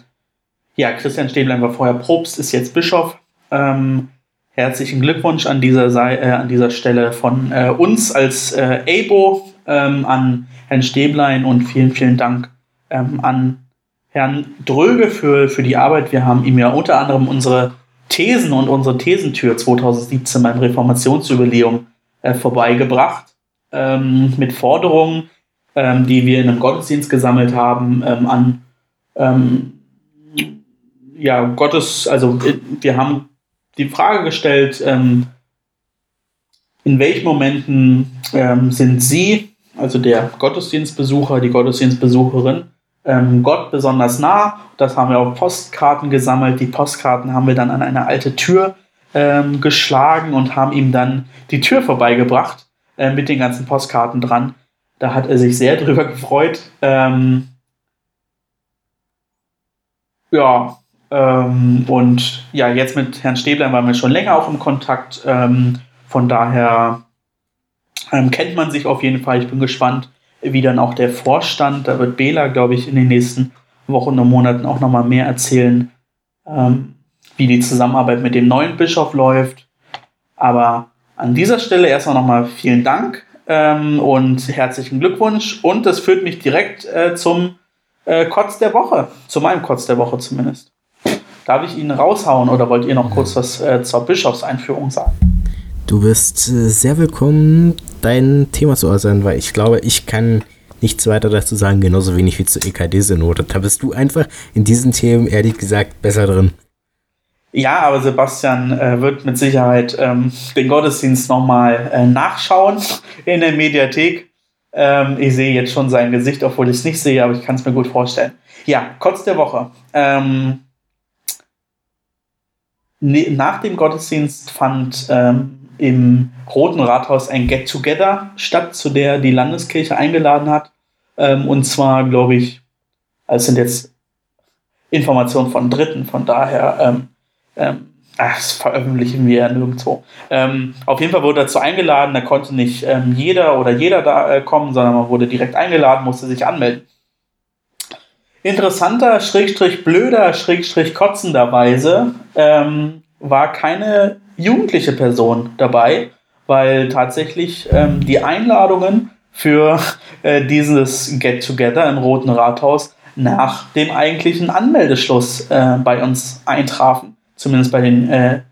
ja, Christian Stäblein war vorher Propst, ist jetzt Bischof. Ähm, herzlichen Glückwunsch an dieser, äh, an dieser Stelle von äh, uns als äh, ABO ähm, an Herrn Stäblein und vielen, vielen Dank ähm, an Herrn Dröge für, für die Arbeit. Wir haben ihm ja unter anderem unsere Thesen und unsere Thesentür 2017 beim Reformationsjubiläum äh, vorbeigebracht ähm, mit Forderungen, ähm, die wir in einem Gottesdienst gesammelt haben, ähm, an ähm, ja, Gottes, also äh, wir haben die Frage gestellt, ähm, in welchen Momenten ähm, sind Sie, also der Gottesdienstbesucher, die Gottesdienstbesucherin, ähm, Gott besonders nah. Das haben wir auf Postkarten gesammelt. Die Postkarten haben wir dann an eine alte Tür ähm, geschlagen und haben ihm dann die Tür vorbeigebracht äh, mit den ganzen Postkarten dran. Da hat er sich sehr drüber gefreut. Ähm, ja, ähm, und ja, jetzt mit Herrn Stäblein waren wir schon länger auch im Kontakt. Ähm, von daher ähm, kennt man sich auf jeden Fall. Ich bin gespannt, wie dann auch der Vorstand, da wird Bela, glaube ich, in den nächsten Wochen und Monaten auch nochmal mehr erzählen, ähm, wie die Zusammenarbeit mit dem neuen Bischof läuft. Aber an dieser Stelle erstmal nochmal vielen Dank ähm, und herzlichen Glückwunsch. Und das führt mich direkt äh, zum äh, Kotz der Woche, zu meinem Kotz der Woche zumindest. Darf ich Ihnen raushauen oder wollt ihr noch kurz was äh, zur Bischofseinführung sagen? Du bist äh, sehr willkommen, dein Thema zu äußern, weil ich glaube, ich kann nichts weiter dazu sagen, genauso wenig wie zur EKD-Synode. Da bist du einfach in diesen Themen, ehrlich gesagt, besser drin. Ja, aber Sebastian äh, wird mit Sicherheit ähm, den Gottesdienst nochmal äh, nachschauen in der Mediathek. Ähm, ich sehe jetzt schon sein Gesicht, obwohl ich es nicht sehe, aber ich kann es mir gut vorstellen. Ja, Kotz der Woche. Ähm, ne, nach dem Gottesdienst fand ähm, im Roten Rathaus ein Get-Together statt, zu der die Landeskirche eingeladen hat. Ähm, und zwar, glaube ich, es sind jetzt Informationen von Dritten, von daher, ähm, ähm, ach, das veröffentlichen wir ja nirgendwo. Ähm, auf jeden Fall wurde dazu eingeladen, da konnte nicht ähm, jeder oder jeder da äh, kommen, sondern man wurde direkt eingeladen, musste sich anmelden. Interessanter, schrägstrich blöder, schrägstrich kotzenderweise ähm, war keine jugendliche Person dabei, weil tatsächlich ähm, die Einladungen für äh, dieses Get-Together im Roten Rathaus nach dem eigentlichen Anmeldeschluss äh, bei uns eintrafen. Zumindest bei den äh,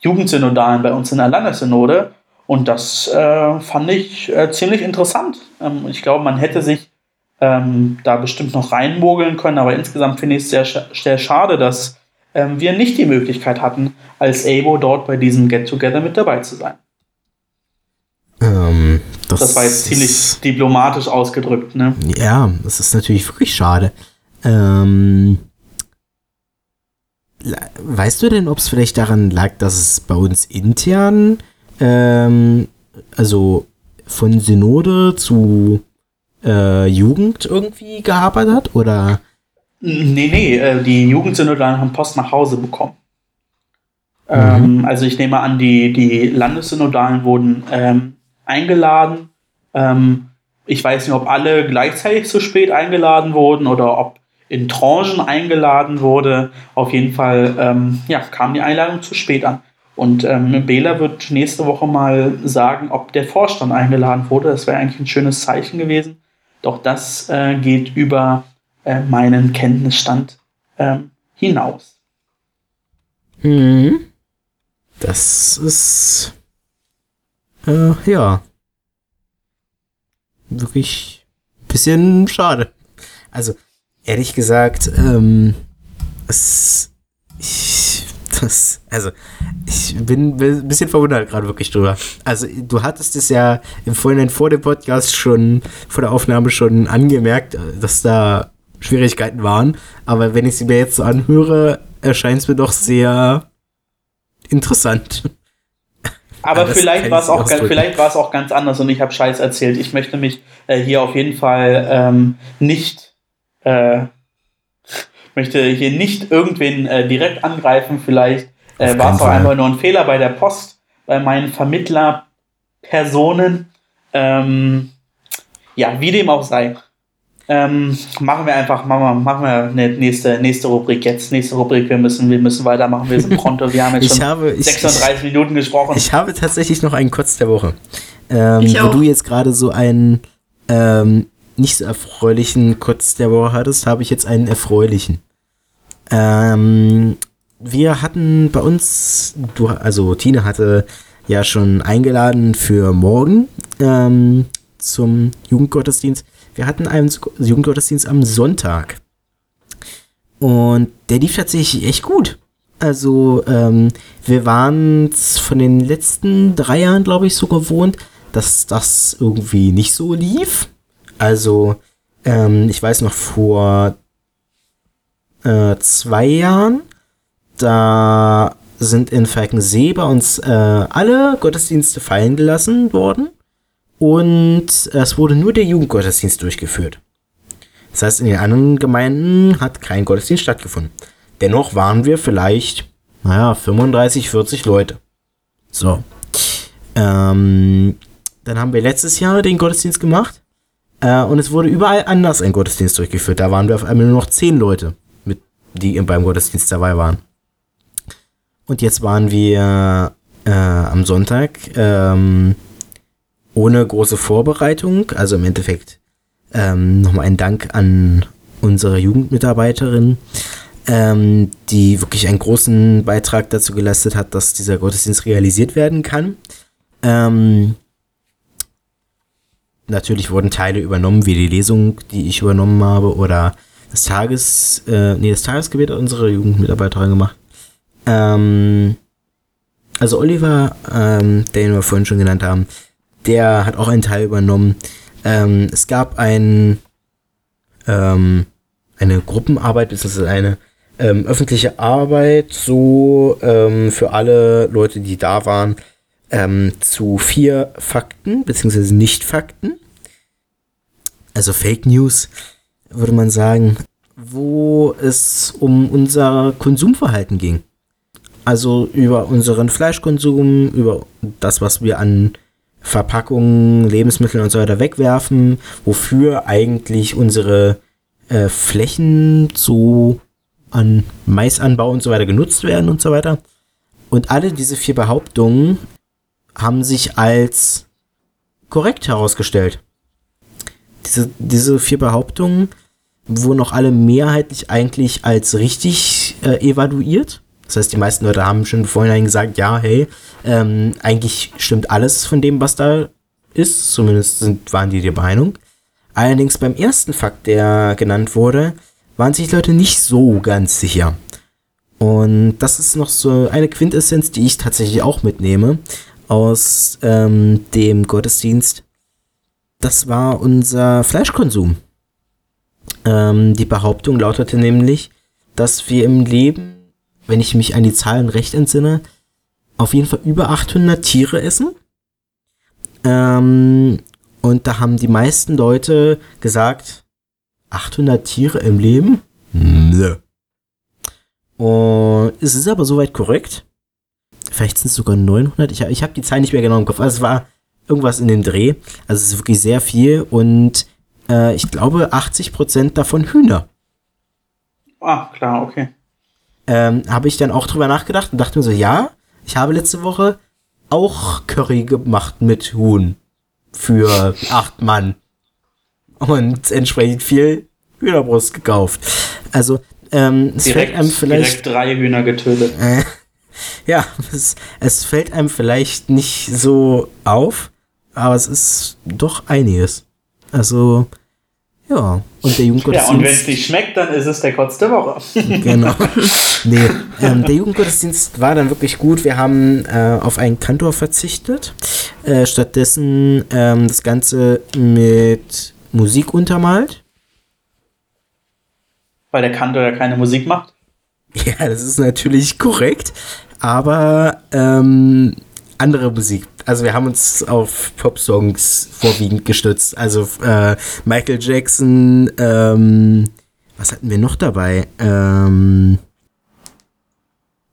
Jugendsynodalen bei uns in der Landessynode. Und das äh, fand ich äh, ziemlich interessant. Ähm, ich glaube, man hätte sich ähm, da bestimmt noch reinmogeln können, aber insgesamt finde ich es sehr, sehr schade, dass ähm, wir nicht die Möglichkeit hatten, als ABO dort bei diesem Get-Together mit dabei zu sein. Ähm, das, das, war jetzt ziemlich diplomatisch ausgedrückt, ne? Ja, das ist natürlich wirklich schade. Ähm, weißt du denn, ob es vielleicht daran lag, dass es bei uns intern, ähm, also von Synode zu äh, Jugend irgendwie gehapert hat? Oder? Nee, nee, äh, die Jugendsynodalen haben Post nach Hause bekommen. Ähm, mhm. also ich nehme an, die, die Landessynodalen wurden ähm, eingeladen. Ähm, ich weiß nicht, ob alle gleichzeitig zu spät eingeladen wurden oder ob in Tranchen eingeladen wurde. Auf jeden Fall ähm, ja, kam die Einladung zu spät an. Und ähm, Bela wird nächste Woche mal sagen, ob der Vorstand eingeladen wurde. Das wäre eigentlich ein schönes Zeichen gewesen. Doch das äh, geht über äh, meinen Kenntnisstand ähm, hinaus. Hm. Das ist. Äh, ja. Wirklich bisschen schade. Also, ehrlich gesagt, ähm, es, ich, das, also, ich bin ein bisschen verwundert gerade wirklich drüber. Also, du hattest es ja im Vorhinein vor dem Podcast schon, vor der Aufnahme schon angemerkt, dass da Schwierigkeiten waren. Aber wenn ich sie mir jetzt so anhöre, erscheint es mir doch sehr interessant. Aber, Aber vielleicht war es auch, vielleicht war es auch ganz anders und ich habe Scheiß erzählt. Ich möchte mich äh, hier auf jeden Fall ähm, nicht äh, möchte hier nicht irgendwen äh, direkt angreifen. Vielleicht äh, war es auch einfach nur ein Fehler bei der Post, bei meinen Vermittlerpersonen. Ähm, ja, wie dem auch sei. Ähm, machen wir einfach, machen wir, machen wir eine nächste, nächste Rubrik jetzt. Nächste Rubrik, wir müssen, wir müssen weitermachen. Wir sind pronto. Wir haben jetzt schon habe, ich, 36 Minuten gesprochen. Ich habe tatsächlich noch einen Kurz der Woche. Ähm, wo du jetzt gerade so einen ähm, nicht so erfreulichen Kurz der Woche hattest, habe ich jetzt einen erfreulichen. Ähm, wir hatten bei uns, du, also Tine hatte ja schon eingeladen für morgen ähm, zum Jugendgottesdienst. Wir hatten einen Jugendgottesdienst am Sonntag. Und der lief tatsächlich echt gut. Also, ähm, wir waren von den letzten drei Jahren, glaube ich, so gewohnt, dass das irgendwie nicht so lief. Also, ähm, ich weiß noch vor äh, zwei Jahren, da sind in Falkensee bei uns äh, alle Gottesdienste fallen gelassen worden und es wurde nur der Jugendgottesdienst durchgeführt. Das heißt, in den anderen Gemeinden hat kein Gottesdienst stattgefunden. Dennoch waren wir vielleicht, naja, 35, 40 Leute. So. Ähm, dann haben wir letztes Jahr den Gottesdienst gemacht. Äh, und es wurde überall anders ein Gottesdienst durchgeführt. Da waren wir auf einmal nur noch 10 Leute, mit, die beim Gottesdienst dabei waren. Und jetzt waren wir äh, am Sonntag ähm, ohne große Vorbereitung. Also im Endeffekt ähm, nochmal ein Dank an unsere Jugendmitarbeiterin, ähm, die wirklich einen großen Beitrag dazu geleistet hat, dass dieser Gottesdienst realisiert werden kann. Ähm, natürlich wurden Teile übernommen, wie die Lesung, die ich übernommen habe, oder das Tages, äh, nee, das Tagesgebet hat unsere Jugendmitarbeiterin gemacht. Ähm, also Oliver, ähm, den wir vorhin schon genannt haben, der hat auch einen Teil übernommen. Ähm, es gab ein, ähm, eine Gruppenarbeit, beziehungsweise eine ähm, öffentliche Arbeit, so ähm, für alle Leute, die da waren, ähm, zu vier Fakten, beziehungsweise Nicht-Fakten. Also Fake News, würde man sagen, wo es um unser Konsumverhalten ging. Also über unseren Fleischkonsum, über das, was wir an Verpackungen, Lebensmittel und so weiter wegwerfen, wofür eigentlich unsere äh, Flächen so an Maisanbau und so weiter genutzt werden und so weiter. Und alle diese vier Behauptungen haben sich als korrekt herausgestellt. Diese, diese vier Behauptungen wurden auch alle mehrheitlich eigentlich als richtig äh, evaluiert. Das heißt, die meisten Leute haben schon vorhin gesagt, ja, hey, ähm, eigentlich stimmt alles von dem, was da ist. Zumindest sind, waren die der Meinung. Allerdings beim ersten Fakt, der genannt wurde, waren sich Leute nicht so ganz sicher. Und das ist noch so eine Quintessenz, die ich tatsächlich auch mitnehme aus ähm, dem Gottesdienst. Das war unser Fleischkonsum. Ähm, die Behauptung lautete nämlich, dass wir im Leben wenn ich mich an die Zahlen recht entsinne, auf jeden Fall über 800 Tiere essen. Ähm, und da haben die meisten Leute gesagt, 800 Tiere im Leben? Nö. Und es ist aber soweit korrekt. Vielleicht sind es sogar 900. Ich, ich habe die Zahl nicht mehr genau im Kopf. Also es war irgendwas in dem Dreh. Also es ist wirklich sehr viel. Und äh, ich glaube 80% davon Hühner. Ah, klar, okay. Ähm, habe ich dann auch drüber nachgedacht und dachte mir so, ja, ich habe letzte Woche auch Curry gemacht mit Huhn für acht Mann und entsprechend viel Hühnerbrust gekauft. Also ähm, es direkt, fällt einem vielleicht direkt drei Hühner getötet. ja, es, es fällt einem vielleicht nicht so auf, aber es ist doch einiges. Also ja, und der Ja, und wenn es Jugendgottesdienst. nicht schmeckt, dann ist es der Kotz der Woche. genau. Nee, ähm, der Jugendgottesdienst war dann wirklich gut. Wir haben äh, auf einen Kantor verzichtet. Äh, stattdessen ähm, das Ganze mit Musik untermalt. Weil der Kantor ja keine Musik macht. Ja, das ist natürlich korrekt, aber ähm, andere Musik. Also wir haben uns auf Pop-Songs vorwiegend gestützt. Also äh, Michael Jackson, ähm, was hatten wir noch dabei? Ähm,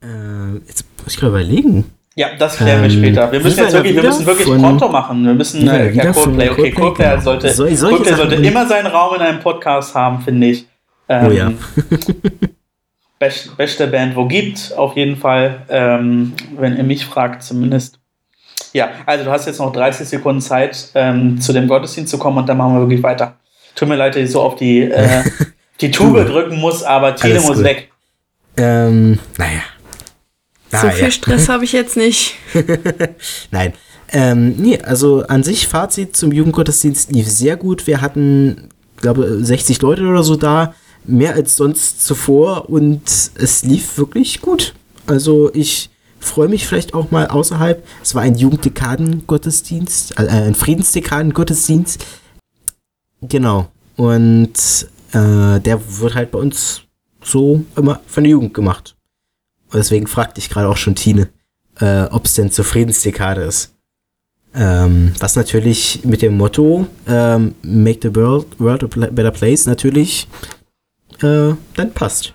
äh, jetzt muss ich gerade überlegen. Ja, das klären wir Ähm, später. Wir müssen jetzt wirklich, wir müssen wirklich von- Konto machen. Wir müssen äh, ja, Coldplay. Okay, Coldplay, genau. sollte, Sol- solche Coldplay sollte immer seinen Raum in einem Podcast haben, finde ich. Ähm, Oh ja. best, beste Band, wo gibt, auf jeden Fall, ähm, wenn ihr mich fragt, zumindest. Ja, also du hast jetzt noch 30 Sekunden Zeit, ähm, zu dem Gottesdienst zu kommen und dann machen wir wirklich weiter. Tut mir leid, dass ich so auf die, äh, die Tube drücken muss, aber Alles muss gut. weg. Ähm, naja. So Ah, viel ja. Stress habe ich jetzt nicht. Nein. Ähm, nee, also an sich Fazit zum Jugendgottesdienst lief sehr gut. Wir hatten, glaube 60 Leute oder so da, mehr als sonst zuvor und es lief wirklich gut. Also ich freue mich vielleicht auch mal außerhalb. Es war ein Jugenddekaden-Gottesdienst, äh, ein Friedensdekaden-Gottesdienst. Genau. Und äh, der wird halt bei uns so immer von der Jugend gemacht. Und deswegen fragte ich gerade auch schon Tine, äh, ob es denn zur Friedensdekade ist. Ähm, was natürlich mit dem Motto ähm, Make the World, world a Better Place natürlich äh, dann passt.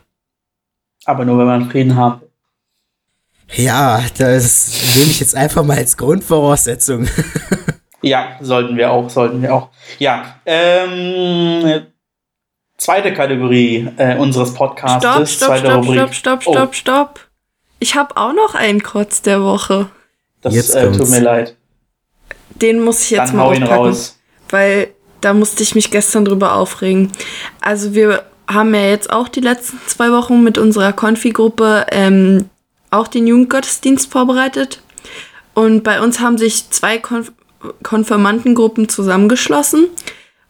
Aber nur, wenn man Frieden haben. Ja, das nehme ich jetzt einfach mal als Grundvoraussetzung. Ja, sollten wir auch, sollten wir auch. Ja, ähm, zweite Kategorie äh, unseres Stopp, Podcastes, stopp, zweite stopp, Rubrik. stopp, stopp, Oh. stopp, stopp. Ich habe auch noch einen Kotz der Woche. Das Jetzt äh, tut mir leid. Den muss ich jetzt Dann mal hau ihn raus. weil da musste ich mich gestern drüber aufregen. Also wir haben ja jetzt auch die letzten zwei Wochen mit unserer Konfi-Gruppe ähm, auch den Jugendgottesdienst vorbereitet. Und bei uns haben sich zwei Konf Konfirmandengruppen zusammengeschlossen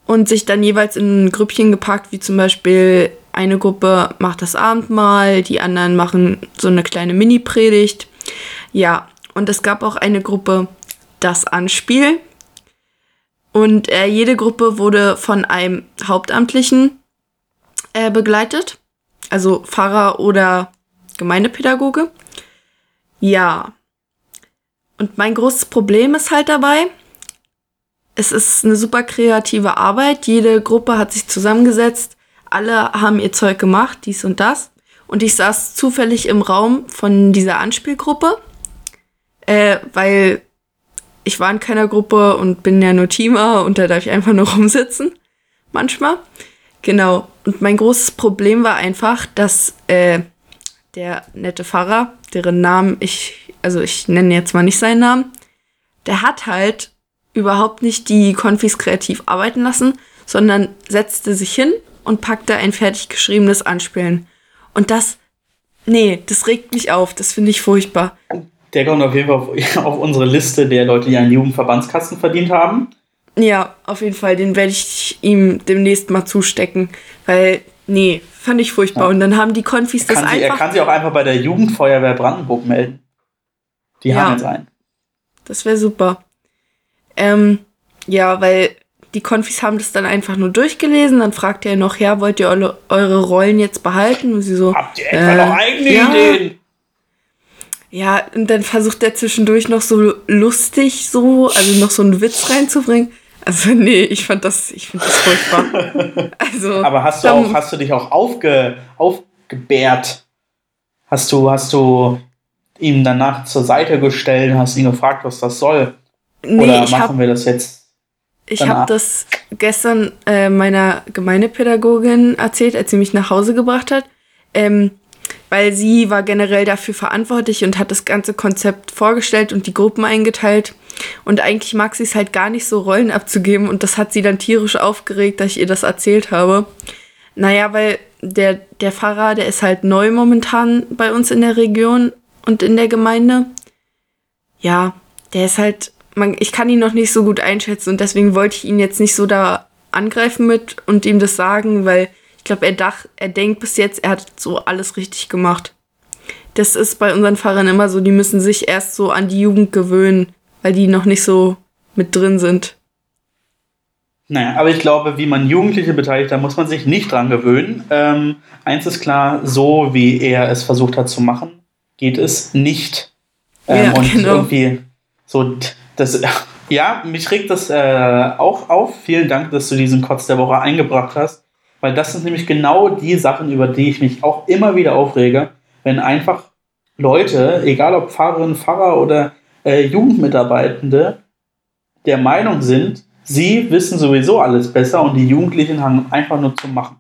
und sich dann jeweils in Grüppchen gepackt, wie zum Beispiel eine Gruppe macht das Abendmahl, die anderen machen so eine kleine Mini-Predigt. Ja, und es gab auch eine Gruppe das Anspiel. Und äh, jede Gruppe wurde von einem Hauptamtlichen äh, begleitet, also Pfarrer oder Gemeindepädagoge. Ja. Und mein großes Problem ist halt dabei, es ist eine super kreative Arbeit. Jede Gruppe hat sich zusammengesetzt. Alle haben ihr Zeug gemacht, dies und das. Und ich saß zufällig im Raum von dieser Anspielgruppe, äh, weil ich war in keiner Gruppe und bin ja nur Teamer und da darf ich einfach nur rumsitzen. Manchmal. Genau. Und mein großes Problem war einfach, dass äh, der nette Pfarrer, deren Namen ich, also ich nenne jetzt mal nicht seinen Namen, der hat halt überhaupt nicht die Konfis kreativ arbeiten lassen, sondern setzte sich hin und packte ein fertig geschriebenes Anspielen. Und das, nee, das regt mich auf, das finde ich furchtbar. Der kommt auf jeden Fall auf, auf unsere Liste der Leute, die einen Jugendverbandskasten verdient haben. Ja, auf jeden Fall, den werde ich ihm demnächst mal zustecken, weil, nee, fand ich furchtbar. Ja. Und dann haben die Konfis das sie, er einfach, kann sich auch einfach bei der Jugendfeuerwehr Brandenburg melden. Die Ja. haben jetzt einen. das wäre super. Ähm, ja, weil die Konfis haben das dann einfach nur durchgelesen, dann fragt er noch, ja, wollt ihr eure, eure Rollen jetzt behalten? Und sie so, Habt ihr etwa Äh, noch eigene ja. Ideen? Ja, und dann versucht er zwischendurch noch so lustig so, also noch so einen Witz reinzubringen. Also nee, ich fand das, ich finde das furchtbar. Also, Aber hast du, dann- auch, hast du dich auch aufge, aufgebärt? Hast du, hast du ihm danach zur Seite gestellt, hast ihn gefragt, was das soll? nee, Oder ich machen habe wir das jetzt? ich danach? hab das gestern äh, meiner Gemeindepädagogin erzählt, als sie mich nach Hause gebracht hat. ähm, weil sie war generell dafür verantwortlich und hat das ganze Konzept vorgestellt und die Gruppen eingeteilt. Und eigentlich mag sie es halt gar nicht so, Rollen abzugeben. Und das hat sie dann tierisch aufgeregt, dass ich ihr das erzählt habe. Naja, weil der, der Pfarrer, der ist halt neu momentan bei uns in der Region und in der Gemeinde. Ja, der ist halt, man, ich kann ihn noch nicht so gut einschätzen und deswegen wollte ich ihn jetzt nicht so da angreifen mit und ihm das sagen, weil ich glaube, er, dach, er denkt bis jetzt, er hat so alles richtig gemacht. Das ist bei unseren Fahrern immer so, die müssen sich erst so an die Jugend gewöhnen, weil die noch nicht so mit drin sind. Naja, aber ich glaube, wie man Jugendliche beteiligt, da muss man sich nicht dran gewöhnen. Ähm, eins ist klar, so wie er es versucht hat zu machen, geht es nicht. Ähm, ja, und genau. irgendwie so, das, ja, mich regt das äh, auch auf. Vielen Dank, dass du diesen Kotz der Woche eingebracht hast. Weil das sind nämlich genau die Sachen, über die ich mich auch immer wieder aufrege, wenn einfach Leute, egal ob Pfarrerinnen, Pfarrer oder äh, Jugendmitarbeitende, der Meinung sind, sie wissen sowieso alles besser und die Jugendlichen haben einfach nur zu machen.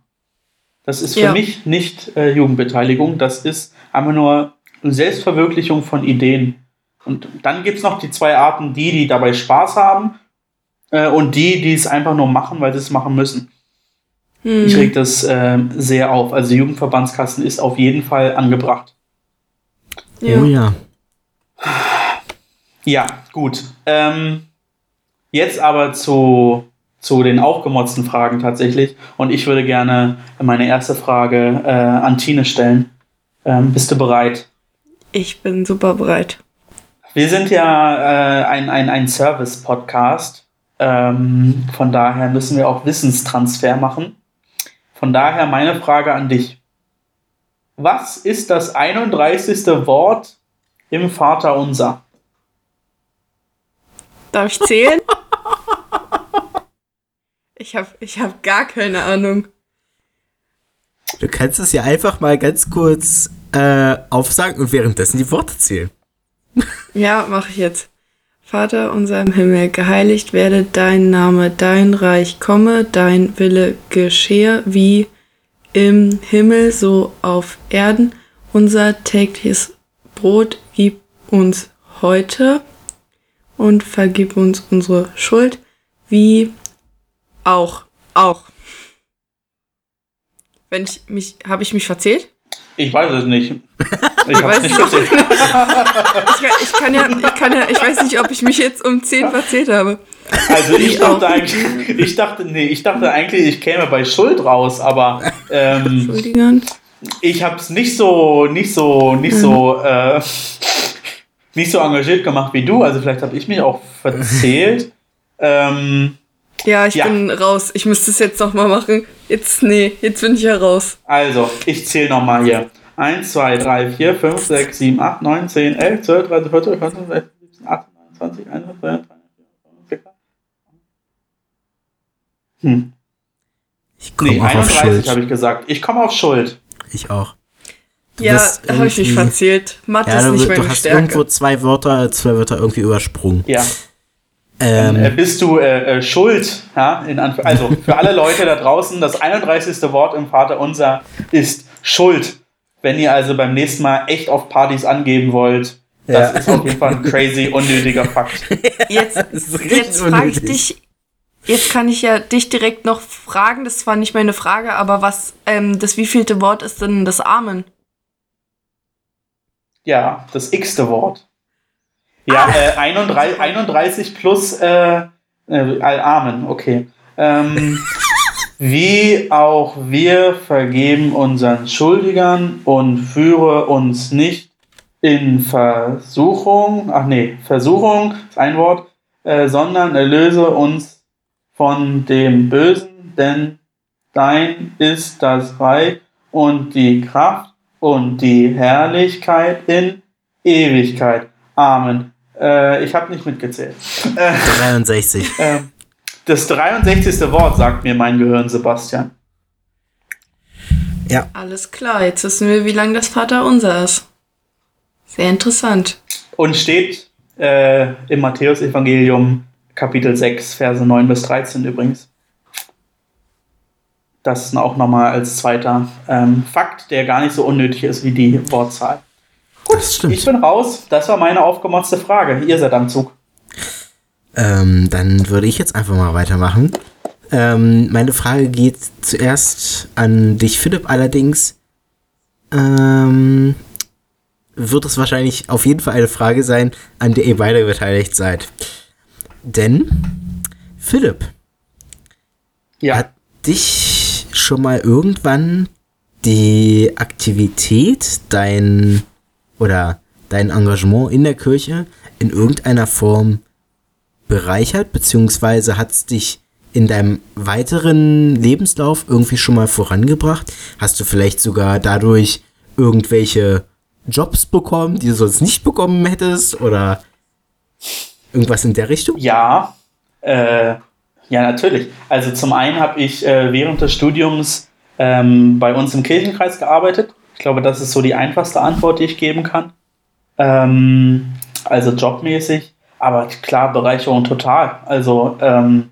Das ist für ja. mich nicht äh, Jugendbeteiligung, das ist einfach nur Selbstverwirklichung von Ideen. Und dann gibt es noch die zwei Arten, die, die dabei Spaß haben äh, und die, die es einfach nur machen, weil sie es machen müssen. Hm. Ich reg das äh, sehr auf. Also Jugendverbandskassen ist auf jeden Fall angebracht. Ja. Oh ja. Ja, gut. Ähm, jetzt aber zu, zu den aufgemotzten Fragen tatsächlich. Und ich würde gerne meine erste Frage äh, an Tine stellen. Ähm, bist du bereit? Ich bin super bereit. Wir sind ja äh, ein, ein, ein Service-Podcast. Ähm, von daher müssen wir auch Wissenstransfer machen. Von daher meine Frage an dich. Was ist das 31. Wort im Vater unser? Darf ich zählen? ich habe ich hab gar keine Ahnung. Du kannst es ja einfach mal ganz kurz äh, aufsagen und währenddessen die Worte zählen. ja, mache ich jetzt. Vater unser im Himmel, geheiligt werde dein Name, dein Reich komme, dein Wille geschehe, wie im Himmel so auf Erden. Unser tägliches Brot gib uns heute und vergib uns unsere Schuld, wie auch, auch. Wenn ich mich, habe ich mich verzählt? Ich weiß es nicht. Ich, ich weiß nicht. ich, kann, ich, kann ja, ich kann ja, ich weiß nicht, ob ich mich jetzt um 10 verzählt habe. Also ich dachte eigentlich, ich dachte, nee, ich dachte eigentlich, ich käme bei Schuld raus, aber ähm, Entschuldigung. ich habe es nicht so, nicht so, nicht mhm. so, äh, nicht so engagiert gemacht wie du. Also vielleicht habe ich mich auch verzählt. ähm, ja, ich ja. bin raus. Ich müsste es jetzt noch mal machen. Jetzt, nee, jetzt bin ich ja raus. Also, ich zähle noch mal hier. 1, 2, 3, 4, 5, 6, 7, 8, 9, 10, 11, 12, 13, 14, 15, 16, 17, 18, 19, 20, 21, 22, 23, Hm. Ich komme nee, auf Schuld. habe ich gesagt. Ich komme auf Schuld. Ich auch. Du ja, da habe ich mich verzählt. Mathe ja, ist nicht meine Du hast Stärke. irgendwo zwei Wörter, zwei Wörter irgendwie übersprungen. Ja. Ähm, äh, bist du äh, äh, schuld? Ja, also für alle Leute da draußen, das 31. Wort im Vater unser ist Schuld. Wenn ihr also beim nächsten Mal echt auf Partys angeben wollt, das ja. ist auf jeden Fall ein crazy unnötiger Fakt. Jetzt, jetzt frage ich dich, jetzt kann ich ja dich direkt noch fragen, das war nicht meine Frage, aber was, ähm, das wievielte Wort ist denn das Amen? Ja, das x-te Wort. Ja, ah. äh, 31, 31 plus äh, äh, Amen, okay. Ähm, wie auch wir vergeben unseren Schuldigern und führe uns nicht in Versuchung, ach nee, Versuchung ist ein Wort, äh, sondern erlöse uns von dem Bösen, denn dein ist das Reich und die Kraft und die Herrlichkeit in Ewigkeit. Amen. Äh, ich habe nicht mitgezählt. 63. Äh, das 63. Wort sagt mir mein Gehirn, Sebastian. Ja. Alles klar, jetzt wissen wir, wie lang das Vater unser ist. Sehr interessant. Und steht äh, im Matthäus-Evangelium Kapitel 6, Verse 9 bis 13 übrigens. Das auch nochmal als zweiter ähm, Fakt, der gar nicht so unnötig ist wie die Wortzahl. Gut, ich bin raus. Das war meine aufgemotzte Frage. Ihr seid am Zug. Ähm, dann würde ich jetzt einfach mal weitermachen. Ähm, meine Frage geht zuerst an dich, Philipp, allerdings. Ähm, wird es wahrscheinlich auf jeden Fall eine Frage sein, an der ihr beide beteiligt seid. Denn Philipp ja. hat dich schon mal irgendwann die Aktivität, dein oder dein Engagement in der Kirche in irgendeiner Form bereichert, beziehungsweise hat es dich in deinem weiteren Lebenslauf irgendwie schon mal vorangebracht? Hast du vielleicht sogar dadurch irgendwelche Jobs bekommen, die du sonst nicht bekommen hättest oder irgendwas in der Richtung? Ja, äh, ja, natürlich. Also zum einen habe ich äh, während des Studiums ähm, bei uns im Kirchenkreis gearbeitet. Ich glaube, das ist so die einfachste Antwort, die ich geben kann. Ähm, also jobmäßig, aber klar, Bereicherung total. Also ähm,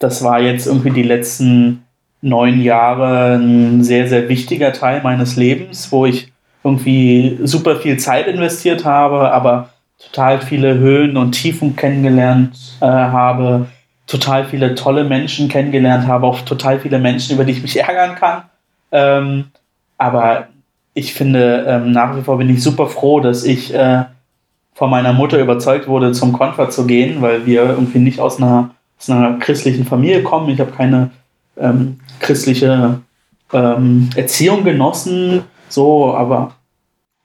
das war jetzt irgendwie die letzten neun Jahre ein sehr, sehr wichtiger Teil meines Lebens, wo ich irgendwie super viel Zeit investiert habe, aber total viele Höhen und Tiefen kennengelernt äh, habe, total viele tolle Menschen kennengelernt habe, auch total viele Menschen, über die ich mich ärgern kann. Ähm, aber ich finde, ähm, nach wie vor bin ich super froh, dass ich äh, von meiner Mutter überzeugt wurde, zum Konfer zu gehen, weil wir irgendwie nicht aus einer, aus einer christlichen Familie kommen. Ich habe keine ähm, christliche ähm, Erziehung genossen, so, aber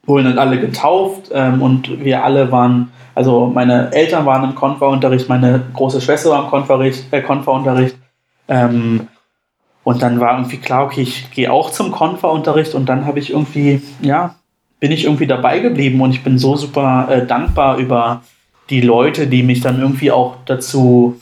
wurden dann alle getauft ähm, und wir alle waren, also meine Eltern waren im Konferunterricht, meine große Schwester war im Konferunterricht, äh, Konferunterricht ähm, und dann war irgendwie klar, okay, ich gehe auch zum Konferunterricht und dann habe ich irgendwie, ja, bin ich irgendwie dabei geblieben und ich bin so super äh, dankbar über die Leute, die mich dann irgendwie auch dazu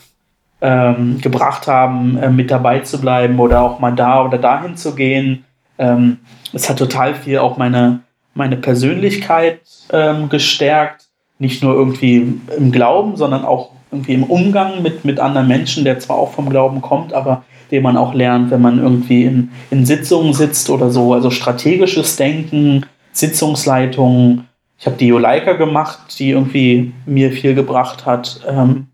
ähm, gebracht haben, äh, mit dabei zu bleiben oder auch mal da oder dahin zu gehen. Ähm, es hat total viel auch meine, meine Persönlichkeit ähm, gestärkt. Nicht nur irgendwie im Glauben, sondern auch irgendwie im Umgang mit, mit anderen Menschen, der zwar auch vom Glauben kommt, aber den man auch lernt, wenn man irgendwie in, in Sitzungen sitzt oder so. Also strategisches Denken, Sitzungsleitung. Ich habe die Juleika gemacht, die irgendwie mir viel gebracht hat. Ähm,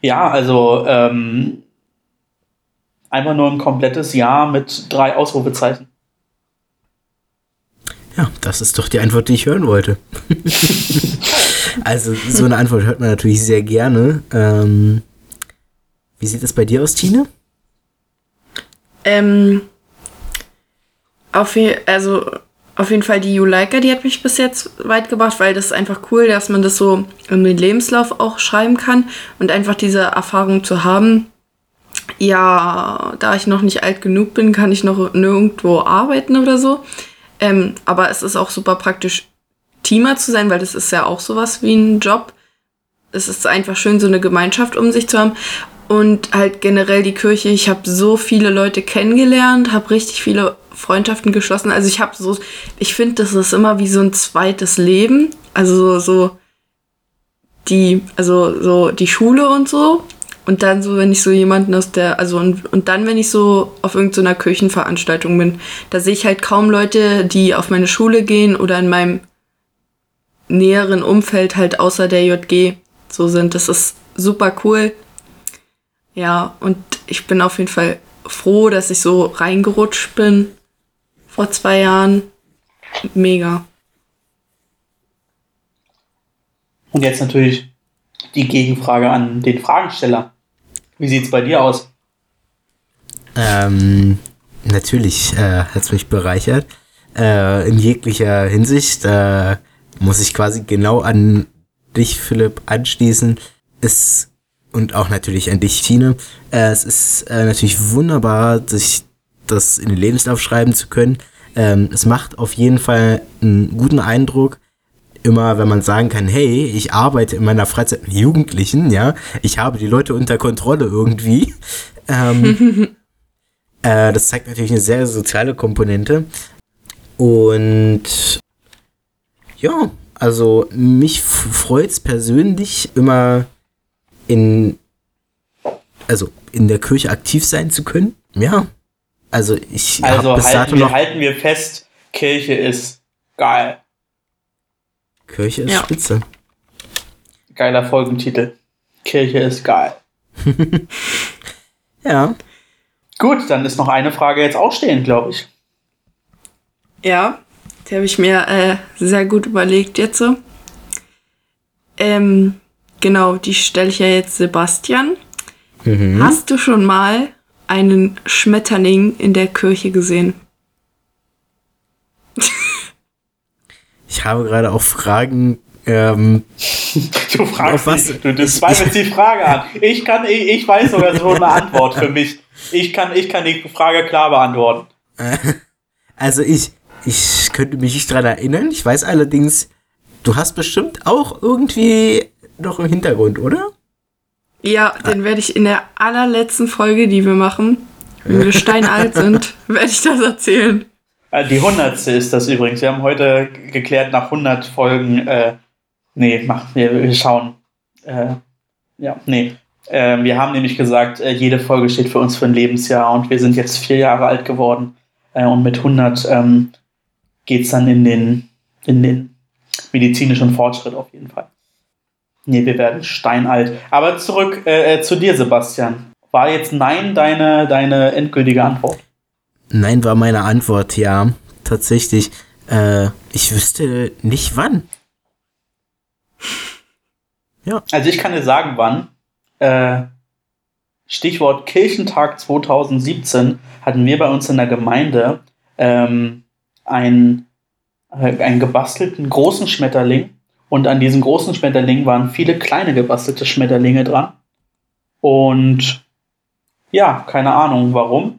ja, also ähm, einfach nur ein komplettes Jahr mit drei Ausrufezeichen. Ja, das ist doch die Antwort, die ich hören wollte. also, so eine Antwort hört man natürlich sehr gerne. Ähm, wie sieht es bei dir aus, Tine? Ähm, auf, also auf jeden Fall die Juleika, die hat mich bis jetzt weit gebracht, weil das ist einfach cool, dass man das so in den Lebenslauf auch schreiben kann und einfach diese Erfahrung zu haben. Ja, da ich noch nicht alt genug bin, kann ich noch nirgendwo arbeiten oder so. Ähm, aber es ist auch super praktisch, Teamer zu sein, weil das ist ja auch sowas wie ein Job. Es ist einfach schön, so eine Gemeinschaft um sich zu haben und halt generell die Kirche. Ich habe so viele Leute kennengelernt, habe richtig viele Freundschaften geschlossen. Also ich habe so, ich finde, das ist immer wie so ein zweites Leben. Also so, so die, also so die Schule und so. Und dann so, wenn ich so jemanden aus der, also und, und dann, wenn ich so auf irgendeiner Kirchenveranstaltung bin, da sehe ich halt kaum Leute, die auf meine Schule gehen oder in meinem näheren Umfeld halt außer der JG so sind. Das ist super cool. Ja, und ich bin auf jeden Fall froh, dass ich so reingerutscht bin vor zwei Jahren. Mega. Und jetzt natürlich die Gegenfrage an den Fragensteller. Wie sieht es bei dir aus? Ähm, natürlich äh, hat es mich bereichert. Äh, in jeglicher Hinsicht äh, muss ich quasi genau an dich, Philipp, anschließen. Es und auch natürlich an dich, Tine. Äh, es ist äh, natürlich wunderbar, sich das in den Lebenslauf schreiben zu können. Ähm, es macht auf jeden Fall einen guten Eindruck, immer wenn man sagen kann, hey, ich arbeite in meiner Freizeit mit Jugendlichen, ja, ich habe die Leute unter Kontrolle irgendwie. Ähm, äh, das zeigt natürlich eine sehr soziale Komponente. Und ja, also mich freut es persönlich immer in, also in der Kirche aktiv sein zu können. Ja. Also ich Also halten wir, halten wir fest, Kirche ist geil. Kirche ist Ja. spitze. Geiler Folgentitel. Kirche ist geil. Ja. Gut, dann ist noch eine Frage jetzt ausstehend, glaube ich. Ja, die habe ich mir äh, sehr gut überlegt jetzt. so. Ähm, genau, die stelle ich ja jetzt Sebastian. Mhm. Hast du schon mal einen Schmetterling in der Kirche gesehen? Ich habe gerade auch Fragen. Ähm, Du fragst was? mich, du, du zweifelst die Frage an. Ich kann, ich, ich weiß sogar schon eine Antwort für mich. Ich kann, ich kann die Frage klar beantworten. also ich, ich könnte mich nicht dran erinnern. Ich weiß allerdings, du hast bestimmt auch irgendwie noch im Hintergrund, oder? Ja, den werde ich in der allerletzten Folge, die wir machen, wenn wir steinalt sind, werde ich das erzählen. Äh, Die hundertste ist das übrigens. Wir haben heute geklärt, nach 100 Folgen, äh, nee, mach, wir, wir schauen. Äh, ja, nee. Äh, wir haben nämlich gesagt, äh, jede Folge steht für uns für ein Lebensjahr und wir sind jetzt vier Jahre alt geworden. Äh, und mit 100 ähm, geht es dann in den, in den medizinischen Fortschritt auf jeden Fall. Nee, wir werden steinalt. Aber zurück äh, äh, zu dir, Sebastian. War jetzt Nein deine, deine endgültige Antwort? Nein, war meine Antwort, ja. Tatsächlich. Äh, ich wüsste nicht wann. Also ich kann dir sagen, wann. Äh, Stichwort Kirchentag 2017 hatten wir bei uns in der Gemeinde ähm, einen, äh, einen gebastelten großen Schmetterling und an diesem großen Schmetterling waren viele kleine gebastelte Schmetterlinge dran. Und ja, keine Ahnung warum.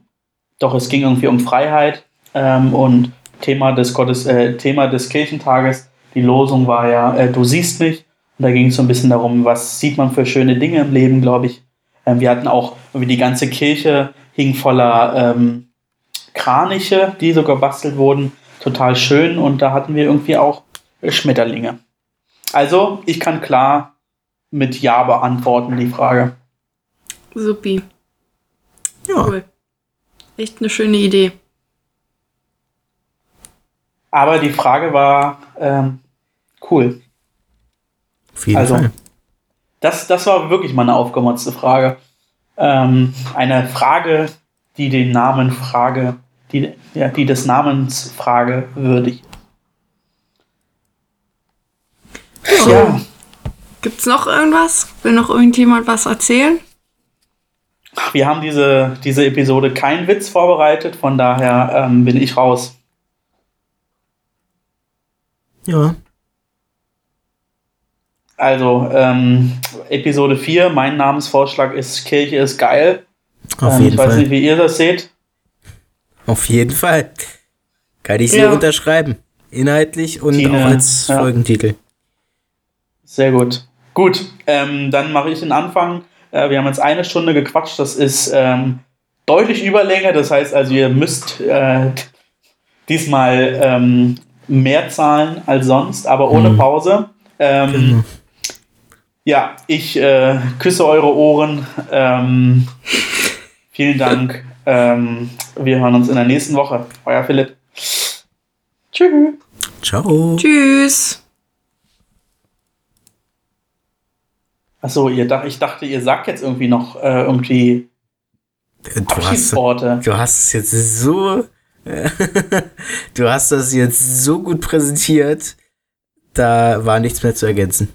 Doch es ging irgendwie um Freiheit ähm, und Thema des Gottes, äh, Thema des Kirchentages. Die Losung war ja, äh, du siehst mich. Und da ging es so ein bisschen darum, was sieht man für schöne Dinge im Leben, glaube ich. Ähm, wir hatten auch, irgendwie die ganze Kirche hing voller ähm, Kraniche, die so gebastelt wurden. Total schön. Und da hatten wir irgendwie auch Schmetterlinge. Also, ich kann klar mit Ja beantworten, die Frage. Supi. Ja. Cool. Echt eine schöne Idee. Aber die Frage war ähm, cool. Auf jeden Also, Fall. Das, das war wirklich mal eine aufgemotzte Frage. Ähm, eine Frage, die den Namen Frage, die, ja, die des Namens Frage würdig. Ja, Gibt's noch irgendwas? Will noch irgendjemand was erzählen? Wir haben diese, diese Episode keinen Witz vorbereitet, von daher ähm, bin ich raus. Ja. Also, ähm, Episode 4, mein Namensvorschlag ist Kirche ist geil. Auf ähm, jeden ich weiß Fall. nicht, wie ihr das seht. Auf jeden Fall. Kann ich so Ja. unterschreiben. Inhaltlich und Tine, auch als ja. Folgentitel. Sehr gut. Gut, ähm, dann mache ich den Anfang. Äh, wir haben jetzt eine Stunde gequatscht. Das ist ähm, deutlich Überlänge. Das heißt also, ihr müsst äh, diesmal ähm, mehr zahlen als sonst, aber ohne Mhm. Pause. Ähm, Genau. Ja, ich äh, küsse eure Ohren. Ähm, vielen Dank. Ähm, wir hören uns in der nächsten Woche. Euer Philipp. Tschüss. Ciao. Tschüss. Achso, ihr dach, ich dachte, ihr sagt jetzt irgendwie noch äh, irgendwie Du hast, Abschiedsworte. du hast es jetzt so. du hast das jetzt so gut präsentiert. Da war nichts mehr zu ergänzen.